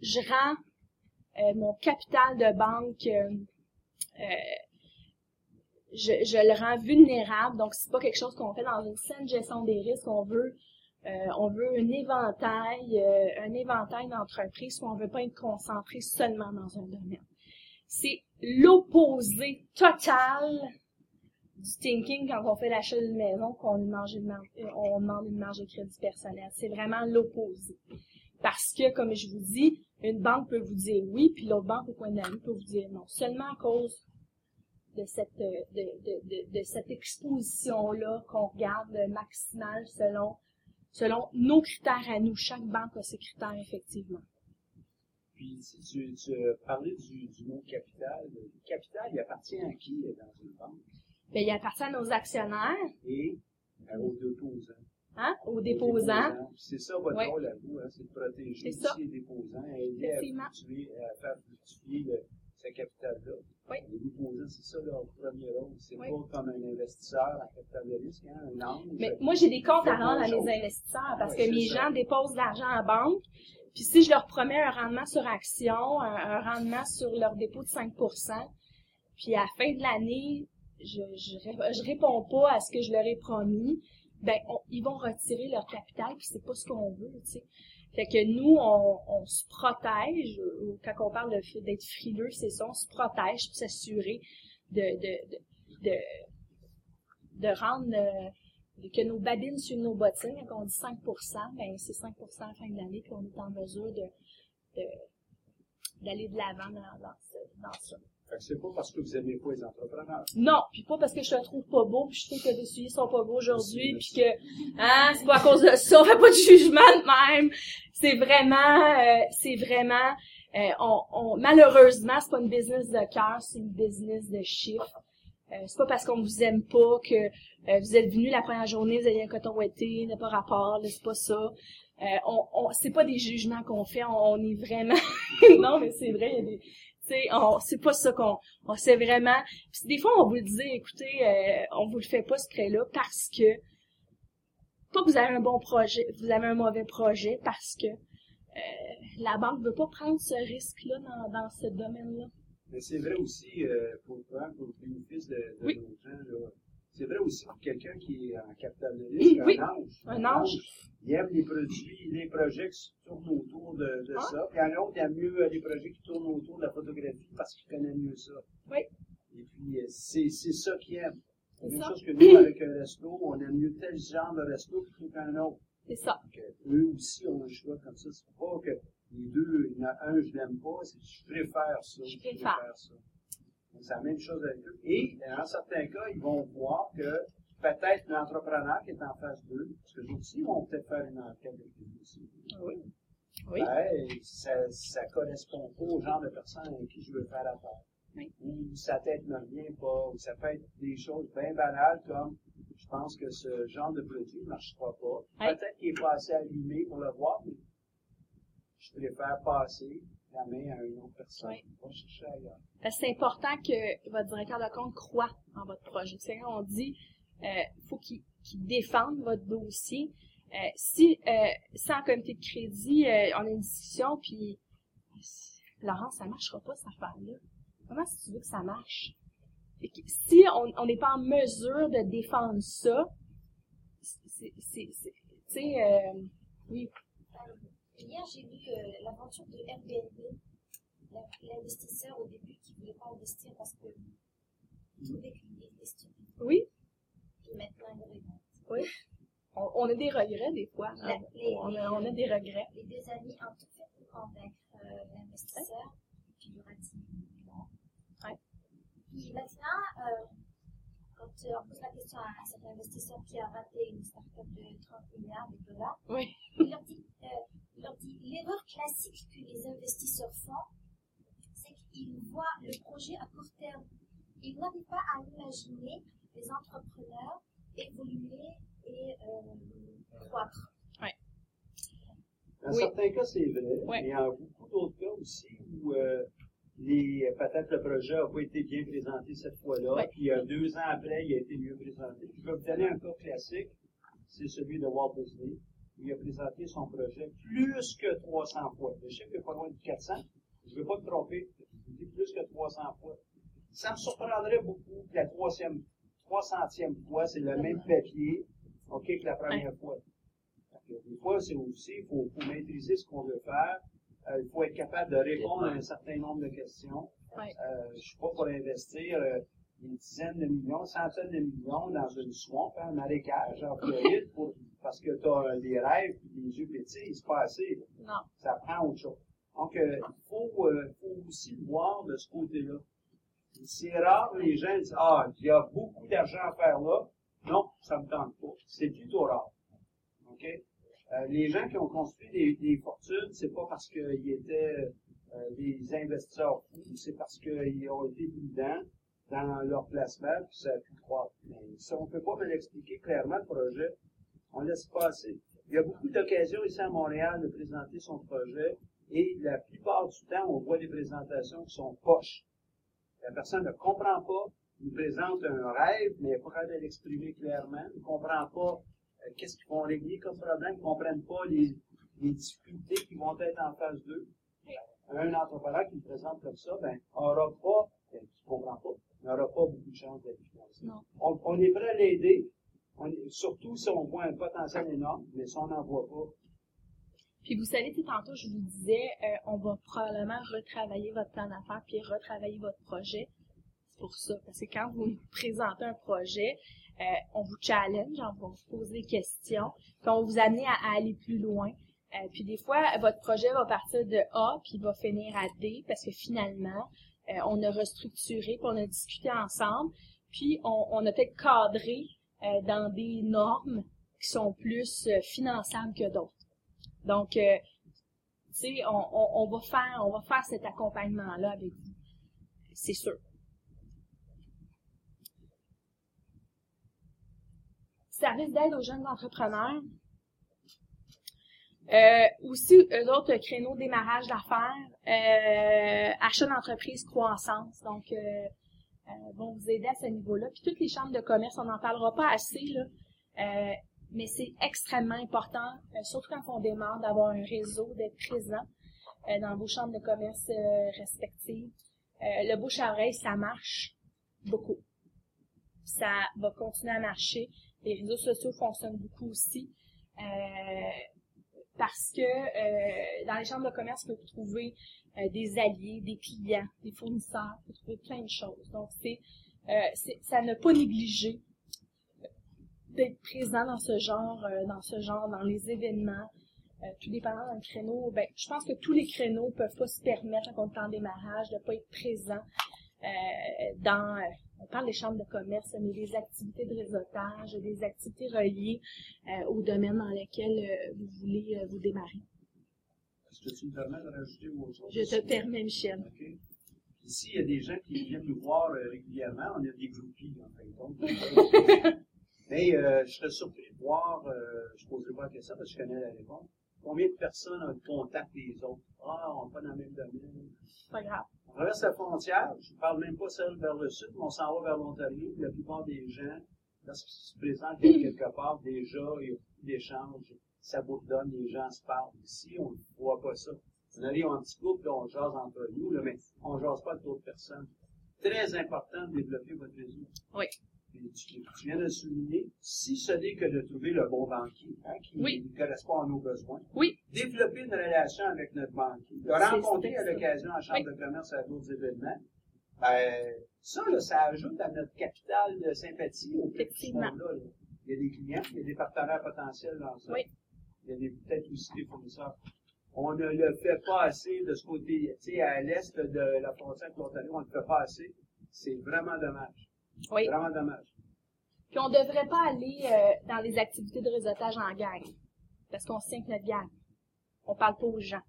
je rends euh, mon capital de banque, euh, euh, je, je le rends vulnérable. Donc, c'est pas quelque chose qu'on fait dans une saine gestion des risques. On veut, euh, on veut un éventail, euh, un éventail d'entreprises où on veut pas être concentré seulement dans un domaine. C'est l'opposé total du thinking quand on fait l'achat d'une maison qu'on demande une marge, euh, on demande une marge de crédit personnel. C'est vraiment l'opposé. Parce que, comme je vous dis, une banque peut vous dire oui, puis l'autre banque au coin de la peut vous dire non. Seulement à cause de cette, de, de, de, de cette exposition-là qu'on regarde maximale selon, selon nos critères à nous. Chaque banque a ses critères, effectivement. Puis, si tu, parlé du, du mot capital, le capital, il appartient à qui euh, dans une banque? Ben, il appartient à nos actionnaire, Et euh, aux déposants. hein, aux Aux déposants. Puis C'est ça votre Oui. rôle à vous, hein, c'est de protéger aussi les déposants, aider à, fluctuer, à faire fluctuer le, ce capital-là. Oui. Les déposants, c'est ça leur premier rôle. C'est Oui. pas comme un investisseur en capital de risque, hein, un ange. Mais moi, j'ai des comptes à rendre à mes investisseurs parce que mes ça. gens déposent de l'argent en banque. Puis si je leur promets un rendement sur action, un, un rendement sur leur dépôt de 5% puis à la fin de l'année, je, je, ré- je réponds pas à ce que je leur ai promis, ben on- ils vont retirer leur capital puis c'est pas ce qu'on veut, tu sais. Fait que nous, on, on se protège, ou quand on parle d'être frileux, c'est ça, on se protège pour s'assurer de, de, de, de, rendre euh, que nos babines sur nos bottines, quand on dit 5% ben c'est 5 à la fin de l'année, qu'on est en mesure de, d'aller de l'avant dans, dans, dans ça. C'est pas parce que vous aimez pas les entrepreneurs. Non, puis pas parce que je te trouve pas beau, puis je trouve que tes souliers sont pas beaux aujourd'hui, puis que hein, c'est pas à cause de ça, on fait pas de jugement de même. C'est vraiment, euh, c'est vraiment, euh, on, on, malheureusement, c'est pas une business de cœur, c'est une business de chiffres. Euh, c'est pas parce qu'on vous aime pas que euh, vous êtes venu la première journée, vous avez un coton ouetté, n'a pas rapport, c'est pas ça. Euh, on, on c'est pas des jugements qu'on fait, on, est vraiment non mais c'est vrai, il y a des c'est pas ça qu'on, on sait vraiment. Puis des fois, on vous le dit, écoutez, euh, on vous le fait pas ce trait-là parce que pas que vous avez un bon projet, vous avez un mauvais projet parce que euh, la banque veut pas prendre ce risque-là dans, dans ce domaine-là. Mais c'est vrai aussi euh, pour, pour le bénéfice de, de nos gens là. C'est vrai aussi pour quelqu'un qui est en capital de risque, oui, un ange. Un ange il aime les produits, les projets qui tournent autour de, de ça. Puis un autre, il aime mieux les projets qui tournent autour de la photographie parce qu'il connaît mieux ça. Oui. Et puis, euh, c'est, c'est ça qu'il aime. C'est la même chose que nous, avec un resto, on aime mieux tel genre de resto plutôt qu'un autre. C'est ça. Donc, eux aussi ont un choix comme ça. C'est pas que les deux, il y en a un, je l'aime pas, c'est je préfère ça. Je préfère. ça. Donc, c'est la même chose avec eux. Et, dans certains cas, ils vont voir que peut-être l'entrepreneur qui est en phase 2, parce que aussi vont peut-être faire une enquête avec lui aussi. Oui. Oui. Ben, ça, ça correspond pas au genre de personne avec qui je veux faire affaire. Oui. Ou sa tête ne revient pas, ou ça peut être des choses bien banales comme je pense que ce genre de produit ne marchera pas. Peut-être qu'il n'est pas assez allumé pour le voir, mais je préfère passer la main à une autre personne. Oui. Chercher ailleurs. C'est important que votre directeur de compte croit en votre projet. C'est on dit euh, faut qu'il qu défende votre dossier. Euh, si, euh, sans comité de crédit, euh, on a une discussion, puis Laurent, ça marchera pas cette affaire-là. Comment est-ce que tu veux que ça marche? Si on n'est pas en mesure de défendre ça, c'est, c'est, tu sais, oui. Hier, j'ai lu euh, l'aventure de Airbnb. L'investisseur au début qui voulait pas investir parce que il trouvait qu'il était stupide. Oui. Puis maintenant, il regrette. Oui. On, on, a des regrets des fois. La, les, on, a, on, a, des regrets. Les deux amis ont tout fait pour convaincre euh, l'investisseur. Puis il leur a dit non. Ouais. Puis maintenant, euh, quand on pose la question à, cet investisseur qui a raté une start-up de 30 milliards de dollars, oui. il leur dit, euh, leur dit l'erreur classique que les investisseurs font, c'est qu'ils voient le projet à court terme. Ils n'arrivent pas à imaginer les entrepreneurs évoluer et euh, croître. Oui. Dans oui. certains cas, c'est vrai, oui. mais il y a beaucoup d'autres cas aussi où euh, les, peut-être le projet n'a pas été bien présenté cette fois-là, oui. puis euh, deux ans après, il a été mieux présenté. Je vais vous donner un cas classique, c'est celui de Walt Disney, il a présenté son projet plus que 300 fois. Le chiffre n'est pas loin de 400, je ne vais pas me tromper, je dis plus que 300 fois. Ça me surprendrait beaucoup que la troisième, 300e fois, c'est le même papier, OK, que la première fois. Des fois, c'est aussi, il faut, faut, maîtriser ce qu'on veut faire. Euh, il faut être capable de répondre à un certain nombre de questions. Oui. Euh, je suis pas pour investir euh, des dizaines de millions, centaines de millions dans une swamp, un marécage en Floride, pour, parce que tu as des rêves et des yeux petits, c'est pas assez. Non. Ça prend autre chose. Donc, il faut, faut aussi voir de ce côté-là. C'est rare les gens disent, ah, il y a beaucoup d'argent à faire là. Non, ça me tente pas. C'est plutôt rare. OK? Euh, les gens qui ont construit des, des fortunes, c'est pas parce qu'ils étaient euh, des investisseurs fous, c'est parce qu'ils ont été prudents dans leur placement, puis ça a pu croître. Mais si on ne peut pas me l'expliquer clairement, le projet, on laisse passer. Il y a beaucoup d'occasions ici à Montréal de présenter son projet, et la plupart du temps, on voit des présentations qui sont poches. La personne ne comprend pas, nous présente un rêve, mais elle n'est pas capable de l'exprimer clairement, ne comprend pas euh, qu'est-ce qu'ils vont régler comme problème, ne comprennent pas les, les, difficultés qui vont être en phase 2. Un entrepreneur qui me présente comme ça, ben, n'aura pas, ben, qui ne comprend pas, n'aura pas beaucoup de chance d'être financé. On, on, est prêt à l'aider, surtout si on voit un potentiel énorme, mais si on n'en voit pas, puis vous savez, tantôt, je vous disais, euh, on va probablement retravailler votre plan d'affaires puis retravailler votre projet. C'est pour ça. Parce que quand vous présentez un projet, Euh, on vous challenge, on va vous poser des questions, puis on va vous amener à, aller plus loin. Euh, puis des fois, votre projet va partir de A, puis va finir à D, parce que finalement, on a restructuré, puis on a discuté ensemble, puis on, on a peut-être cadré euh, dans des normes qui sont plus euh, finançables que d'autres. Donc, euh, tu sais, on, va faire, on va faire cet accompagnement-là avec vous. C'est sûr. Service d'aide aux jeunes entrepreneurs. Aussi, eux autres, créneaux démarrage d'affaires, achat d'entreprise, croissance. Donc, euh, vont vous aider à ce niveau-là. Puis toutes les chambres de commerce, on n'en parlera pas assez, là. Euh, mais c'est extrêmement important, euh, surtout quand on démarre, d'avoir un réseau, d'être présent euh, dans vos chambres de commerce respectives. Le bouche à oreille, ça marche beaucoup. Ça va continuer à marcher. Les réseaux sociaux fonctionnent beaucoup aussi. Euh, parce que euh, dans les chambres de commerce, vous pouvez trouver euh, des alliés, des clients, des fournisseurs, vous pouvez trouver plein de choses. Donc, c'est, euh, ça ne pas négliger d'être présent dans ce genre, euh, dans ce genre, dans les événements, euh, tout dépendant d'un créneau. Ben, je pense que tous les créneaux peuvent pas se permettre quand on est en démarrage de pas être présent euh, dans. On parle des chambres de commerce, mais des activités de réseautage, des activités reliées euh, au domaine dans lequel euh, vous voulez euh, vous démarrer. Est-ce que tu me permets de rajouter autre chose? Je te permets, Michel. Ici, il y a des gens qui viennent nous voir régulièrement. On a des groupies, en de compte. Mais je serais surpris de voir, je ne poserai pas la question parce que je connais la réponse, combien de personnes ont le contact des autres? Ah, on n'est pas dans le même domaine. Pas grave. On traverse la frontière, je ne parle même pas celle vers le sud, mais on s'en va vers l'Ontario. La plupart des gens, lorsqu'ils se présentent quelque part, déjà, il y a beaucoup d'échanges, ça bourdonne, les gens se parlent. Ici, on ne voit pas ça. On arrive en petit groupe, on jase entre nous, là, mais on ne jase pas avec d'autres personnes. Très important de développer votre réseau. Oui. Et tu, tu viens de le souligner, si ce n'est que de trouver le bon banquier, hein, qui Oui. correspond à nos besoins, Oui. développer une relation avec notre banquier, le rencontrer à l'occasion en chambre Oui. de commerce à d'autres événements, ben, ça, là, ça ajoute à notre capital de sympathie au Effectivement. là, là. Il y a des clients, il y a des partenaires potentiels dans ça. Oui. Il y a peut-être aussi des fournisseurs. On ne le fait pas assez de ce côté, tu sais, à l'est de la frontière de l'Ontario, on ne le fait pas assez. C'est vraiment dommage. Oui. Vraiment dommage. Puis on devrait pas aller euh, dans les activités de réseautage en gang. Parce qu'on que notre gang. On parle pas aux gens.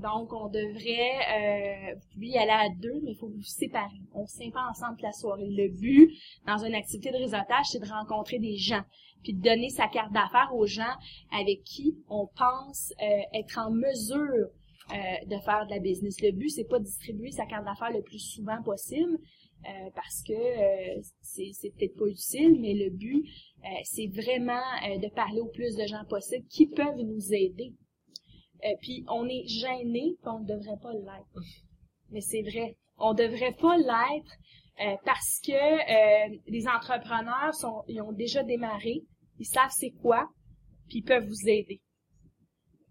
Donc, on devrait, euh, vous pouvez y aller à deux, mais il faut vous séparer. On ne pas ensemble toute la soirée. Le but, dans une activité de réseautage, c'est de rencontrer des gens, puis de donner sa carte d'affaires aux gens avec qui on pense euh, être en mesure euh, de faire de la business. Le but, c'est pas de distribuer sa carte d'affaires le plus souvent possible, euh, parce que euh, c'est peut-être pas utile, mais le but, euh, c'est vraiment euh, de parler au plus de gens possible qui peuvent nous aider. Euh, puis on est gêné, puis on ne devrait pas l'être. Mais c'est vrai, on devrait pas l'être euh, parce que euh, les entrepreneurs sont, ils ont déjà démarré, ils savent c'est quoi, puis ils peuvent vous aider.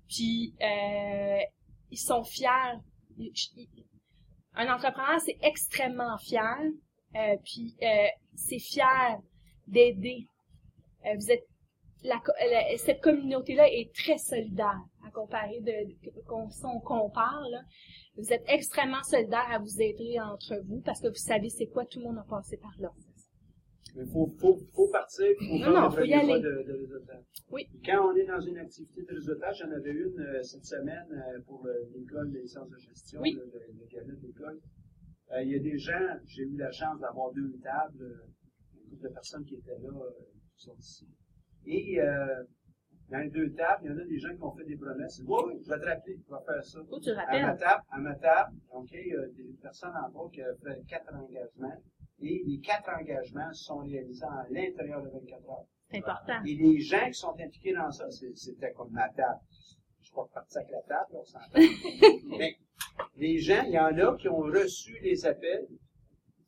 Puis euh, ils sont fiers. Ils- ils- un entrepreneur, c'est extrêmement fier, euh, puis euh, c'est fier d'aider. Euh, vous êtes la, la- cette communauté-là est très solidaire à comparer de, de- qu'on si on compare là. Vous êtes extrêmement solidaire à vous aider entre vous parce que vous savez c'est quoi tout le monde a passé par là. Mais il faut, faut, faut partir, il faut Non, faire non, le faut y aller. de, de réseautage. Oui. Quand on est dans une activité de réseautage, j'en avais une euh, cette semaine euh, pour l'école des sciences de gestion, Oui. le, le, cabinet de l'école. Euh, il y a des gens, j'ai eu la chance d'avoir deux tables, euh, un groupe de personnes qui étaient là, euh, qui sont ici. Et euh, dans les deux tables, il y en a des gens qui m'ont fait des promesses. Oui, oui, je vais te rappeler, je vais faire ça. Que tu À ma rappelles. table, à ma table, OK, euh, des personnes en bas qui ont fait quatre engagements. Et les quatre engagements sont réalisés à l'intérieur de 24 heures. C'est important. Et les gens qui sont impliqués dans ça, c'était comme ma table. Je suis pas reparti avec la table, on s'entend. Mais les gens, il y en a qui ont reçu les appels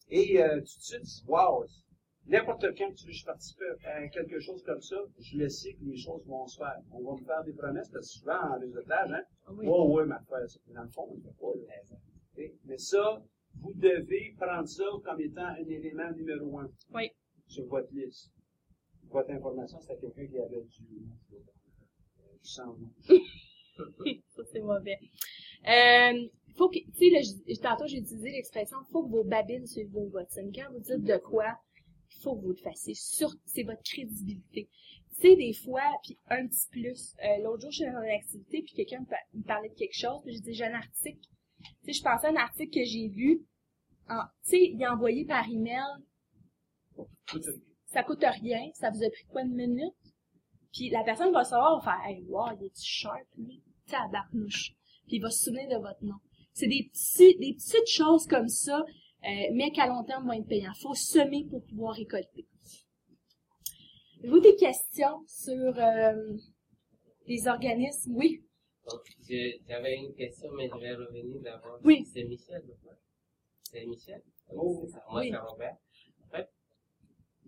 et euh, tout de suite, wow, n'importe quand tu veux que je participe à quelque chose comme ça, je le sais que les choses vont se faire. On va me faire des promesses, parce que souvent en réseautage, hein, Oui. Ouais, ouais, ma frère. Dans le fond, on ne pas, là. Mais ça, vous devez prendre ça comme étant un élément numéro un. Oui. sur votre liste. Votre information, c'était quelqu'un qui avait du, du sang ça, c'est mauvais. Euh, faut que, tu sais, je- tantôt, j'ai utilisé l'expression, faut que vos babines suivent vos bottines. Quand vous dites de quoi, il faut que vous le fassiez. Sur, c'est votre crédibilité. Tu sais, des fois, puis un petit plus. Euh, L'autre jour, je suis dans une activité, puis quelqu'un me, pa- me parlait de quelque chose, puis j'ai dit, j'ai un article. Tu sais, je pensais à un article que j'ai lu. En- Tu sais, il est envoyé par email. Ça coûte rien. Ça vous a pris quoi une minute? Puis la personne va savoir, va faire, hey, wow, il est sharp, lui? Tabarnouche. Puis il va se souvenir de votre nom. C'est des petits, des petites choses comme ça, euh, mais qu'à long terme vont être payants. Faut semer pour pouvoir récolter. Avez-vous des questions sur euh, les organismes? Oui. Donc, j'avais une question, mais je vais revenir d'abord. Oui. C'est Michel, je crois. C'est Michel? Oh. c'est ça. Moi, Oui. c'est Robert. En fait,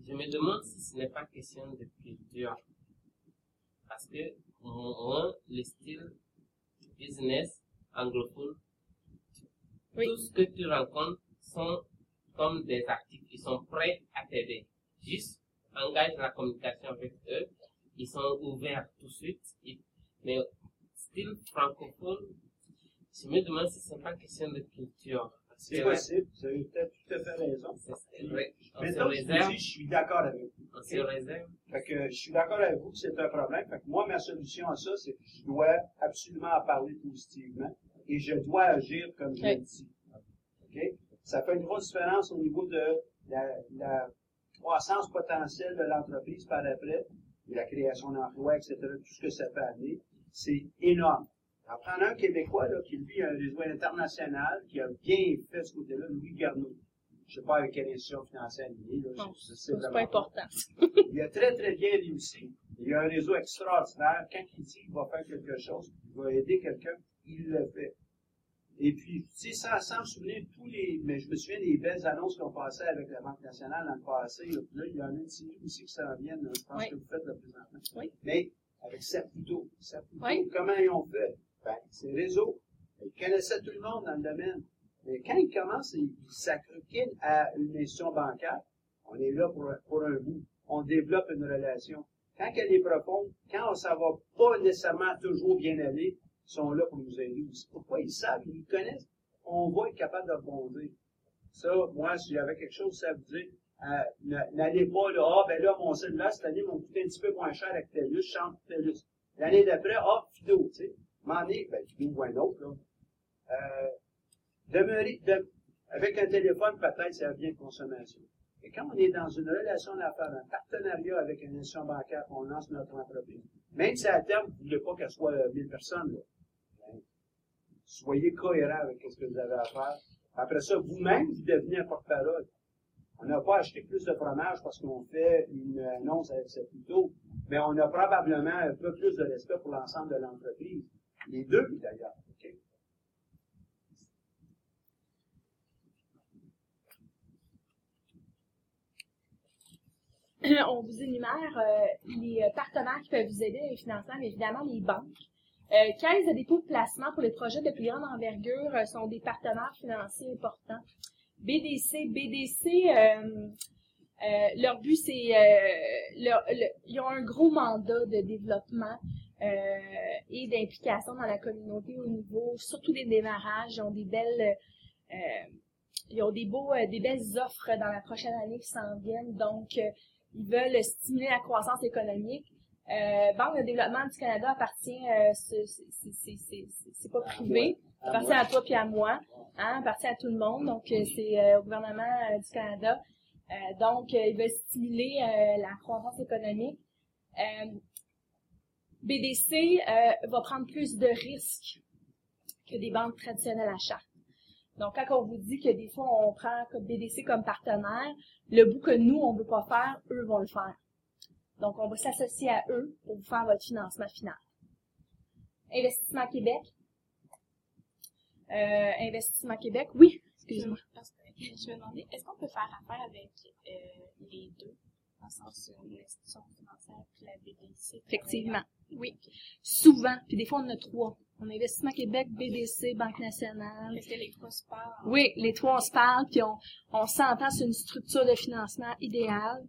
je me demande si ce n'est pas question de culture. Parce que, moi, le style business anglophone, Oui. tout ce que tu rencontres sont comme des articles. Ils sont prêts à t'aider. Juste, engage la communication avec eux. Ils sont ouverts tout de suite. Ils- mais style francophone, je me demande si ce n'est pas question de culture. C'est possible, vous avez peut-être tout à fait raison. Maintenant, je je suis d'accord avec vous. Se réserve. Fait que je suis d'accord avec vous que c'est un problème. Fait que moi, ma solution à ça, c'est que je dois absolument en parler positivement et je dois agir comme je l'ai dit. OK? Ça fait une grosse différence au niveau de la, la croissance potentielle de l'entreprise par après, et la création d'emplois, etc., tout ce que ça peut amener. C'est énorme. En prenant un Québécois là, qui, lui, a un réseau international, qui a bien fait ce côté-là, Louis Garneau. Je sais pas avec quelle institution financière il est. Là, C'est pas important. il a très, très bien réussi. Il a un réseau extraordinaire. Quand il dit qu'il va faire quelque chose, il va aider quelqu'un, il le fait. Et puis, tu sais, sans, sans me souvenir de tous les, mais je me souviens des belles annonces qu'on passait avec la Banque nationale dans le passé. Là, Puis là, il y en a une série aussi qui s'en vient, là, je pense Oui. que vous faites le présentement. Oui. Mais, avec Saputo. Saputo, Oui. comment ils ont fait? Ben, c'est réseau. Ils connaissaient tout le monde dans le domaine. Mais quand ils commencent, ils ils s'accroquent à une institution bancaire. On est là pour, pour un bout. On développe une relation. Quand elle est profonde, quand ça va pas nécessairement toujours bien aller, ils sont là pour nous aider. Pourquoi ils savent, ils nous connaissent, on va être capable de rebondir. Ça, moi, si j'avais quelque chose à vous dire, euh, n'allez pas là, ah, ben là, mon cellulaire, cette année, m'a coûté un petit peu moins cher avec TELUS, je change pour TELUS. L'année d'après, ah, Fido, tu sais. M'en est, ben, Fido ou un autre, là. Euh, demeurer, de- avec un téléphone, peut-être, c'est un bien de consommation. Et quand on est dans une relation d'affaires, un partenariat avec une institution bancaire, on lance notre entreprise, même si à terme, vous ne voulez pas qu'elle soit euh, 1000 personnes, là, ben, soyez cohérent avec ce que vous avez à faire. Après ça, vous-même, vous devenez un porte-parole. On n'a pas acheté plus de fromage parce qu'on fait une annonce avec cette plutôt, mais on a probablement un peu plus de respect pour l'ensemble de l'entreprise. Les deux, d'ailleurs. OK? on vous énumère euh, les euh, partenaires qui peuvent vous aider financements, mais évidemment les banques. Euh, Caisse de dépôt de placement pour les projets de plus grande envergure euh, sont des partenaires financiers importants. BDC, BDC, euh, euh, leur but c'est, euh, ils ont un gros mandat de développement euh, et d'implication dans la communauté au niveau, surtout des démarrages. Ils ont des belles, euh, ils ont des beaux, euh, des belles offres dans la prochaine année qui s'en viennent. Donc, euh, ils veulent stimuler la croissance économique. Euh, Banque de développement du Canada appartient, euh, c'est- pas privé, ça appartient à toi puis à moi, hein, appartient à tout le monde. Donc, euh, c'est euh, au gouvernement euh, du Canada. Euh, donc, euh, ils veulent stimuler euh, la croissance économique. BDC euh, va prendre plus de risques que des banques traditionnelles à charte. Donc, quand on vous dit que des fois, on prend BDC comme partenaire, le bout que nous, on ne veut pas faire, eux vont le faire. Donc, on va s'associer à eux pour vous faire votre financement final. Investissement Québec. Euh, Investissement Québec, oui. Excusez-moi. Je me demandais, est-ce qu'on peut faire affaire avec euh, les deux, dans le sens où une institution financière puis la BDC? Effectivement. Oui. Souvent. Puis des fois, on en a trois. On a Investissement Québec, BDC, Banque nationale. Est-ce que les trois se parlent? Oui, les trois, on se parle, puis on, on s'entend sur une structure de financement idéale.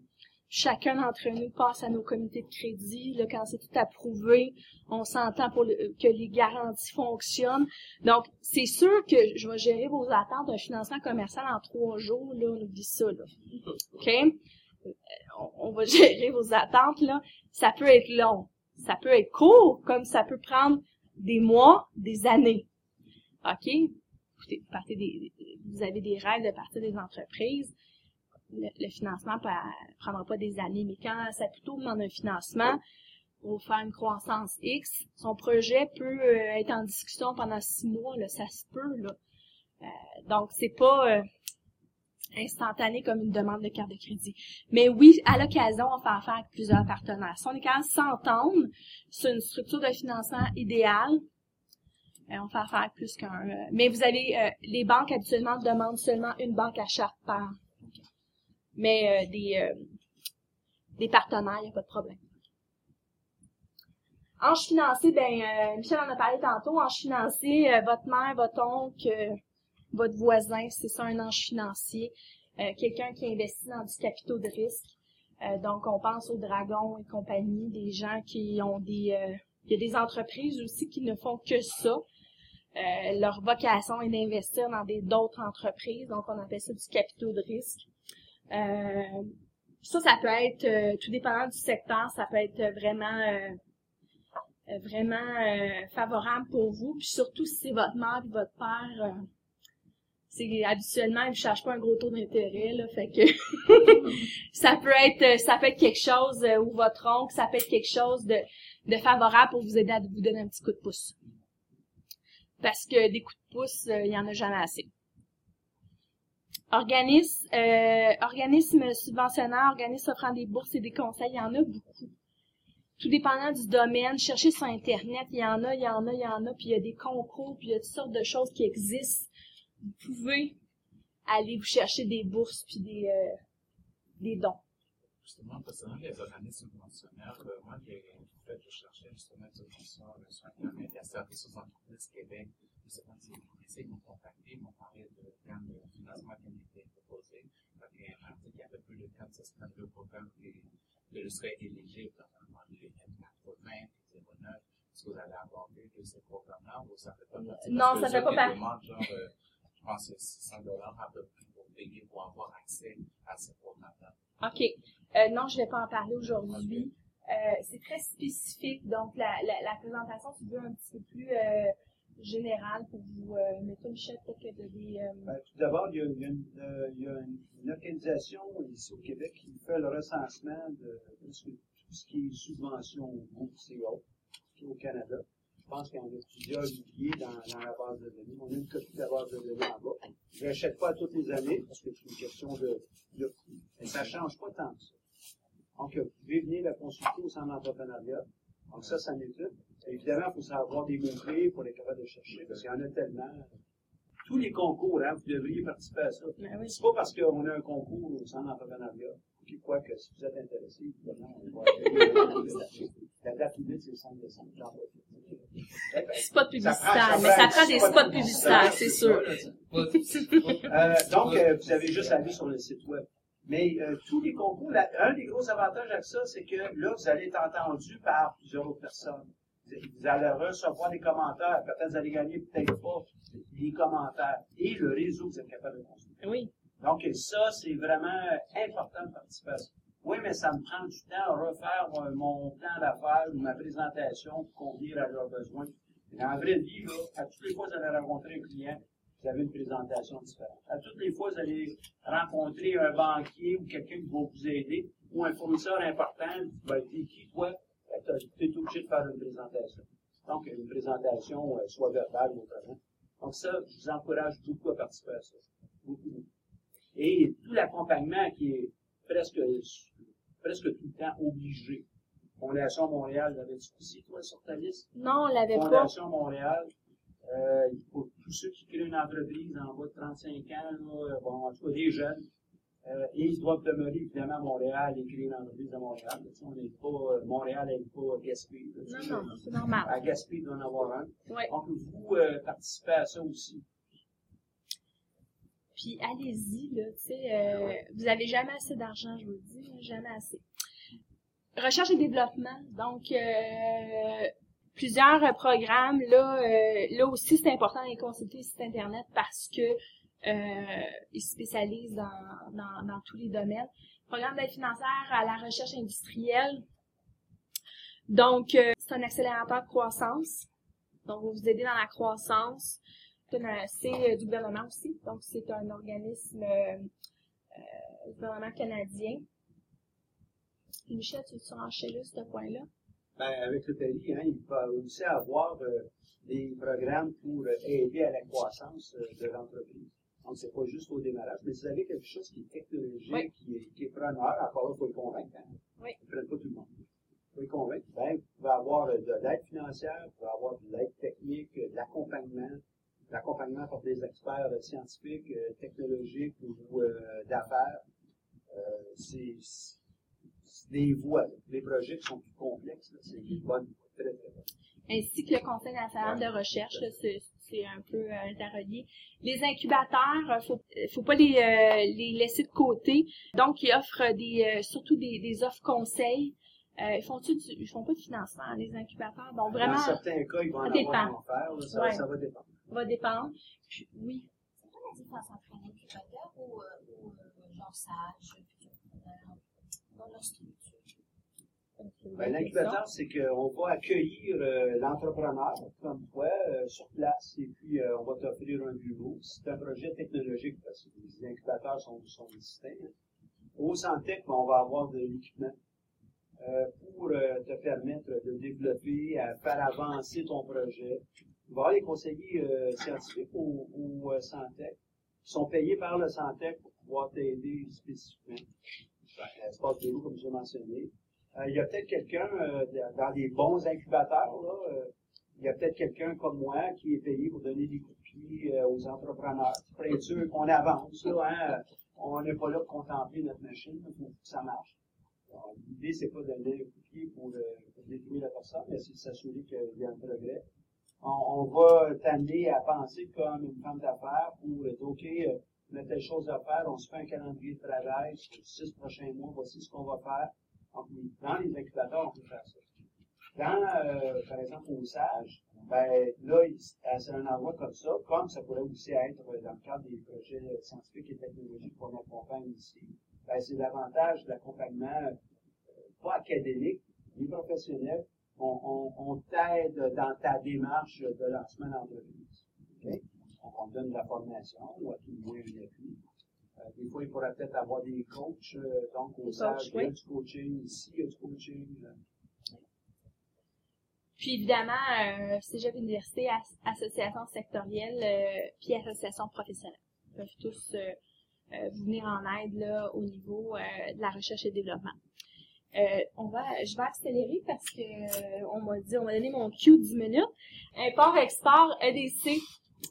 chacun d'entre nous passe à nos comités de crédit. Là, quand c'est tout approuvé, on s'entend pour le- que les garanties fonctionnent. Donc, c'est sûr que je vais gérer vos attentes d'un financement commercial en trois jours. Là, on oublie ça. Là. OK? Va gérer vos attentes. Là. Ça peut être long. Ça peut être court, comme ça peut prendre des mois, des années. OK? Écoutez, vous, partez des, vous avez des rêves de partir des entreprises le, le financement ne prendra pas des années, mais quand ça plutôt demande un financement pour faire une croissance X, son projet peut euh, être en discussion pendant six mois, là, ça se peut. Là. Euh, donc, c'est pas euh, instantané comme une demande de carte de crédit. Mais oui, à l'occasion, on fait affaire avec plusieurs partenaires. Si on est capable de s'entendre sur une structure de financement idéale, euh, on fait affaire avec plus qu'un. euh, mais vous avez, euh, les banques habituellement demandent seulement une banque à charte par mais euh, des, des partenaires, il n'y a pas de problème. Ange financier, ben, Michel en a parlé tantôt, ange financier, votre mère, votre oncle, votre voisin, c'est ça un ange financier. Euh, Quelqu'un qui investit dans du capitaux de risque. Euh, donc, on pense aux dragons et compagnie, des gens qui ont des... euh, il y a des entreprises aussi qui ne font que ça. Leur vocation est d'investir dans d'autres entreprises, donc on appelle ça du capitaux de risque. Ça, ça peut être, tout dépendant du secteur, ça peut être vraiment vraiment favorable pour vous. Puis surtout si c'est votre mère et votre père, c'est habituellement ils ne cherchent pas un gros taux d'intérêt, là, fait que ça peut être euh, ça peut être quelque chose euh, ou votre oncle, ça peut être quelque chose de, favorable pour vous aider à vous donner un petit coup de pouce. Parce que des coups de pouce, euh, il y en a jamais assez. Organisme, euh, organisme subventionnaire, organisme offrant des bourses et des conseils, il y en a beaucoup. Tout dépendant du domaine, cherchez sur Internet, il y en a, il y en a, il y en a, puis il y a des concours, puis il y a toutes sortes de choses qui existent. Vous pouvez aller vous chercher des bourses puis des, euh, des dons. Justement, concernant les organismes subventionnaires, euh, moi, j'ai fait, je cherchais justement une subvention euh, sur Internet. Il y a Services aux entreprises Québec. Je ne sais pas si vous connaissez, ils m'ont contacté, ils m'ont parlé de plan de financement qui m'a été proposé. Donc, il y a un article qui avait plus de 462 programmes qui je serais éligible, notamment les M80, les 09. Est-ce que vous allez aborder de ces programmes-là ou ça fait pas partie? Non, ça les fait pas partie. Demandent genre, euh, je pense, 600 dollars à peu près pour payer pour avoir accès à ces programmes-là. OK. Euh, non, je vais pas en parler aujourd'hui. Euh, c'est très spécifique, donc la, la, la présentation se veut un petit peu plus euh, générale pour vous. Euh, toi, Michel, peut-être que tu as des... euh, Ben, tout d'abord, il y a, il y a une, euh, il y a une- une organisation ici au Québec qui fait le recensement de tout ce qui est subvention bourse et autres qui est au Canada. Je pense qu'il y en a plusieurs milliers dans, dans la base de données. On a une copie de la base de données en bas. Je n'achète pas toutes les années parce que c'est une question de, de coût. Mais ça ne change pas tant que ça. Donc, vous pouvez venir la consulter au centre d'entrepreneuriat. Donc, ça, ça une. Évidemment, il faut savoir des mots-clés pour être capable de chercher parce qu'il y en a tellement. Tous les concours, hein, vous devriez participer à ça. ben oui. C'est pas parce qu'on a un concours au centre d'entrepreneuriat. Qui quoi que si vous êtes intéressé, évidemment, on va La date limite, c'est le 5 décembre. Publicitaires, prend- mais ça prend des spots publicitaires, c'est sûr. Euh, donc, euh, vous avez juste à aller sur le site web. Mais euh, tous les concours, la- un des gros avantages avec ça, c'est que là, vous allez être entendu par plusieurs autres personnes. Vous vous allez recevoir des commentaires. Peut-être vous allez gagner, peut-être pas, des commentaires. Et le réseau, vous êtes capable de construire. Oui. Donc, ça, c'est vraiment important de participer à ça. Oui, mais ça me prend du temps à refaire euh, mon plan d'affaires ou ma présentation pour convenir à leurs besoins. Mais la vraie vie, à toutes les fois que vous allez rencontrer un client, vous avez une présentation différente. À toutes les fois vous allez rencontrer un banquier ou quelqu'un qui va vous aider ou un fournisseur important, ben, t'es qui, toi? Ben, Tu es obligé de faire une présentation. Donc, une présentation, euh, soit verbale ou autrement. Donc, ça, je vous encourage beaucoup à participer à ça. Beaucoup. Et tout l'accompagnement qui est presque, presque tout le temps obligé. Fondation Montréal, l'avais-tu aussi, toi, sur ta liste? Non, on l'avait pas. Fondation Montréal, euh, pour tous ceux qui créent une entreprise en bas de 35 ans, là, bon, en tout cas des jeunes, euh, et ils doivent demeurer évidemment à Montréal et créer une entreprise à Montréal. On n'est pas, euh, Montréal n'est pas Gaspé. là. Non, non, c'est normal. À Gaspé, il doit en avoir un. Ouais. Donc, vous euh, participez à ça aussi. Puis allez-y, là, tu sais, euh, vous avez jamais assez d'argent, je vous le dis, jamais assez. Recherche et développement, donc euh, plusieurs programmes, là, euh, là aussi c'est important d'aller consulter le site internet parce que euh, ils se spécialisent dans, dans, dans tous les domaines. Programme d'aide financière à la recherche industrielle. Donc, c'est un accélérateur de croissance. Donc, va vous aider dans la croissance. C'est euh, du gouvernement aussi. Donc, c'est un organisme euh, euh, gouvernement canadien. Michel, tu veux enchaîner ce point-là? Ben, avec le pays, hein, il va aussi avoir euh, des programmes pour euh, aider à la croissance euh, de l'entreprise. Donc, c'est pas juste au démarrage, mais si vous avez quelque chose qui est technologique, Oui. qui, est, qui est preneur, encore là, il faut le convaincre. Hein. Oui. Ils ne prennent pas tout le monde. Il faut le convaincre. Ben, vous pouvez avoir de l'aide financière, vous pouvez avoir de l'aide technique, de l'accompagnement, l'accompagnement par des experts euh, scientifiques, euh, technologiques ou euh, d'affaires. Euh, c'est c'est des voies. là. Les projets qui sont plus complexes, là, c'est des bonnes, très, très bonnes. ainsi que le Conseil national de recherche, là, c'est c'est un peu euh, interrelié. Les incubateurs, faut, faut pas les, euh, les laisser de côté. Donc, ils offrent des, euh, surtout des, des offres conseils. Euh, ils font du, ils font pas de financement, les incubateurs? Donc, vraiment, Dans certains cas, ils vont en ça avoir dépend. à en faire. là, ça, Ouais. ça va dépendre. Ça va dépendre. Puis, oui. C'est quoi la différence entre un incubateur ou, euh, ou euh, genre sage, entrepreneur, dans leur structure? Ben, L'incubateur, c'est qu'on va accueillir euh, l'entrepreneur comme toi euh, sur place et puis euh, on va t'offrir un bureau. C'est un projet technologique parce que les incubateurs sont, sont distincts. hein. Au Santec, ben, on va avoir de l'équipement euh, pour euh, te permettre de développer, à faire avancer ton projet. Il va y avoir les conseillers euh, scientifiques au, au euh, Santec qui sont payés par le Santec pour pouvoir t'aider spécifiquement. Ben, Espace bureau, comme j'ai mentionné. Euh, il y a peut-être quelqu'un euh, dans- des bons incubateurs, là, euh, il y a peut-être quelqu'un comme moi qui est payé pour donner des coups de pied euh, aux entrepreneurs. Pour sûr qu'on avance, là, hein, on n'est pas là pour contempler notre machine, il faut que ça marche. L'idée, c'est pas de donner un coup de pied pour, euh, pour détruire la personne, mais c'est de s'assurer qu'il y a un progrès. On, va t'amener à penser comme une femme d'affaires pour OK, euh, on a telle chose à faire, on se fait un calendrier de travail sur six prochains mois, voici ce qu'on va faire. Donc, dans les incubateurs, on peut faire ça. Dans, euh, par exemple, au SAGE, ben, là, c'est un endroit comme ça, comme ça pourrait aussi être euh, dans le cadre des projets scientifiques et technologiques qu'on accompagne ici. Ben, c'est davantage l'accompagnement, pas académique, ni professionnel. On, on, on t'aide dans ta démarche de lancement d'entreprise. OK? Donc, on te donne de la formation, ou à tout le moins un appui. Euh, des fois, il faudra peut-être avoir des coachs, euh, donc au coachs, il y a oui. du coaching, ici, il y a du coaching. euh, Puis évidemment, euh, Cégep Université, as- association sectorielle, euh, puis association professionnelle. Ils peuvent tous euh, euh, vous venir en aide là, au niveau euh, de la recherche et développement. Euh, on va, je vais accélérer parce que euh, on m'a dit, on m'a donné mon cue 10 minutes. Import-export, EDC.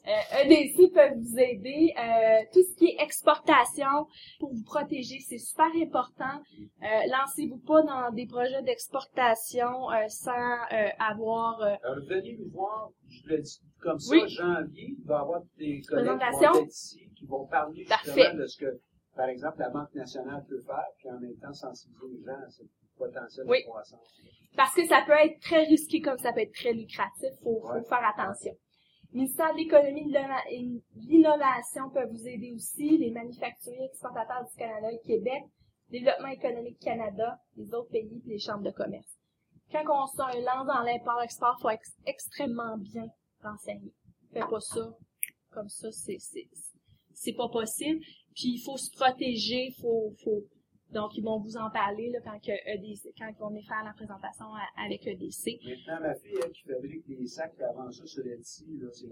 Euh, EDC peuvent vous aider. Euh, tout ce qui est exportation pour vous protéger, c'est super important. Euh, lancez-vous pas dans des projets d'exportation euh, sans euh, avoir euh, venez nous voir, je le dis comme ça, Oui. janvier, il va y avoir des collègues qui vont être ici, qui vont parler Parfait. justement de ce que, par exemple, la Banque nationale peut faire, puis en même temps sensibiliser les gens à ce potentiel Oui. de croissance. parce que ça peut être très risqué comme ça peut être très lucratif. Faut, Ouais. faut faire attention. Le ministère de l'économie et l'innovation peut vous aider aussi. Les manufacturiers exportateurs du Canada et Québec, Développement économique Canada, les autres pays et les chambres de commerce. Quand on se lance dans l'import-export, faut être extrêmement bien renseigné. Fais pas ça comme ça, c'est c'est c'est pas possible. Puis il faut se protéger, faut faut donc ils vont vous en parler là quand que EDC, quand ils vont venir faire la présentation à- avec EDC. Maintenant, ma fille, elle, qui fabrique des sacs, avant ça sur Etsy, c'est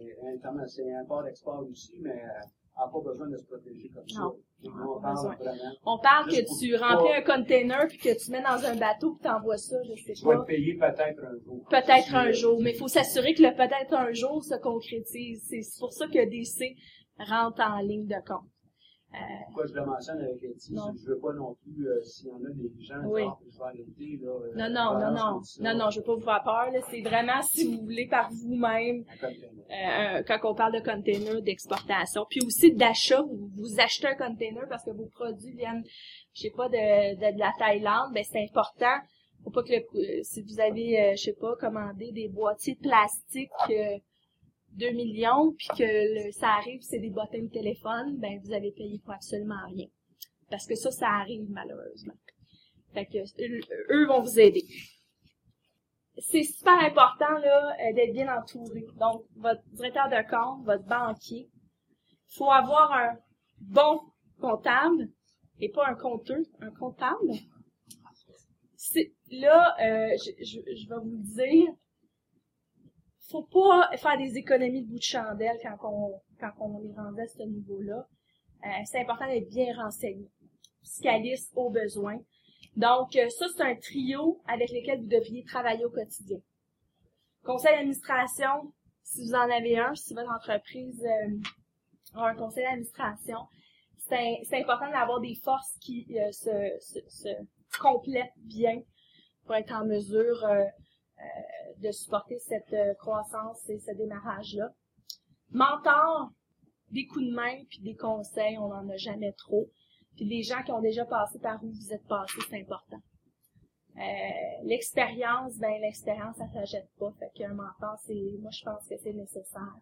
un, c'est un import-export aussi, mais elle n'a pas besoin de se protéger comme ça. Non. On pas parle besoin. vraiment. On parle Juste que tu pas- remplis un container puis que tu mets dans un bateau puis t'envoies ça, je sais Tu vas pas. le payer peut-être un jour. Peut-être un jour, mais il faut s'assurer que le peut-être un jour se concrétise. C'est pour ça que DC rentre en ligne de compte. Pourquoi je le mentionne avec que je veux pas non plus, euh, s'il y en a des gens qui Oui. je vais arrêter, là. euh, Non, non, non, non. Non, non, je veux pas vous faire peur. C'est vraiment si vous voulez par vous-même, euh, quand on parle de container d'exportation. Puis aussi d'achat, vous, vous achetez un container parce que vos produits viennent, je sais pas, de, de, de la Thaïlande, ben c'est important. Faut pas que le, euh, si vous avez, euh, je sais pas, commandé des boîtiers de plastique euh, 2 millions, puis que le- ça arrive, c'est des bottins de téléphone, ben vous avez payé pour absolument rien. Parce que ça, ça arrive malheureusement. Fait que eux- eux vont vous aider. C'est super important là euh, d'être bien entouré. Donc, votre directeur de compte, votre banquier, faut avoir un bon comptable et pas un compteux, un comptable. Là, euh, je, je, je vais vous le dire, faut pas faire des économies de bout de chandelle quand on quand on est rendu à ce niveau-là. Euh, c'est important d'être bien renseigné, fiscaliste au besoin. Donc, euh, ça, c'est un trio avec lequel vous devriez travailler au quotidien. Conseil d'administration, si vous en avez un, si votre entreprise euh, a un conseil d'administration, c'est important d'avoir des forces qui euh, se, se, se complètent bien pour être en mesure euh, de supporter cette euh, croissance et ce démarrage-là. Mentor, des coups de main puis des conseils, on n'en a jamais trop. Puis des gens qui ont déjà passé par où vous êtes passé, c'est important. Euh, l'expérience, ben l'expérience, ça s'achète pas. Fait qu'un mentor, c'est, moi je pense que c'est nécessaire.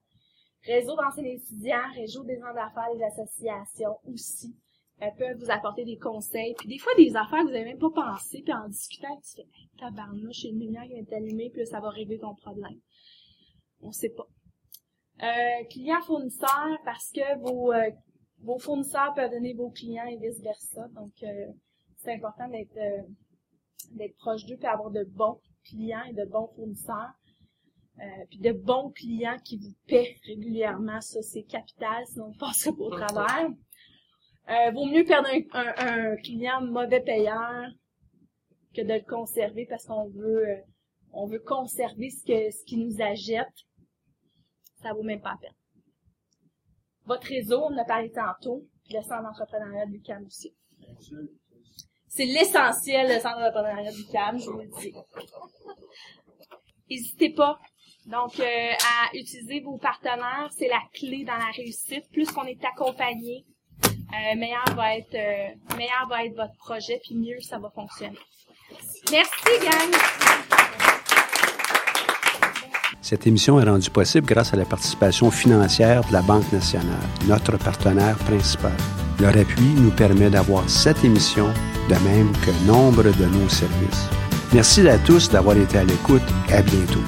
Réseau d'enseignants étudiants, réseau des gens d'affaires, des associations aussi euh, peuvent vous apporter des conseils. Puis des fois des affaires que vous n'avez même pas pensé, puis en discutant, tu fais hey, tabarnouche, une lumière qui est allumée, puis là, ça va régler ton problème. On sait pas. Euh, clients fournisseurs, parce que vos euh, vos fournisseurs peuvent donner vos clients et vice versa. Donc euh, c'est important d'être euh, d'être proche d'eux puis avoir de bons clients et de bons fournisseurs. Puis de bons clients qui vous paient régulièrement, ça c'est capital, sinon on passerait pas au travers. Euh, vaut mieux perdre un, client mauvais payeur que de le conserver parce qu'on veut euh, on veut conserver ce que ce qui nous agite. Ça vaut même pas la peine. Votre réseau, on a parlé tantôt, puis le centre d'entrepreneuriat du CAM aussi. C'est l'essentiel, le centre d'entrepreneuriat du CAM, je vous le dis. N'hésitez pas. Donc, euh, à utiliser vos partenaires, c'est la clé dans la réussite. Plus qu'on est accompagné, euh, meilleur va être euh, meilleur va être votre projet, puis mieux ça va fonctionner. Merci, gang! Cette émission est rendue possible grâce à la participation financière de la Banque nationale, notre partenaire principal. Leur appui nous permet d'avoir cette émission, de même que nombre de nos services. Merci à tous d'avoir été à l'écoute. À bientôt.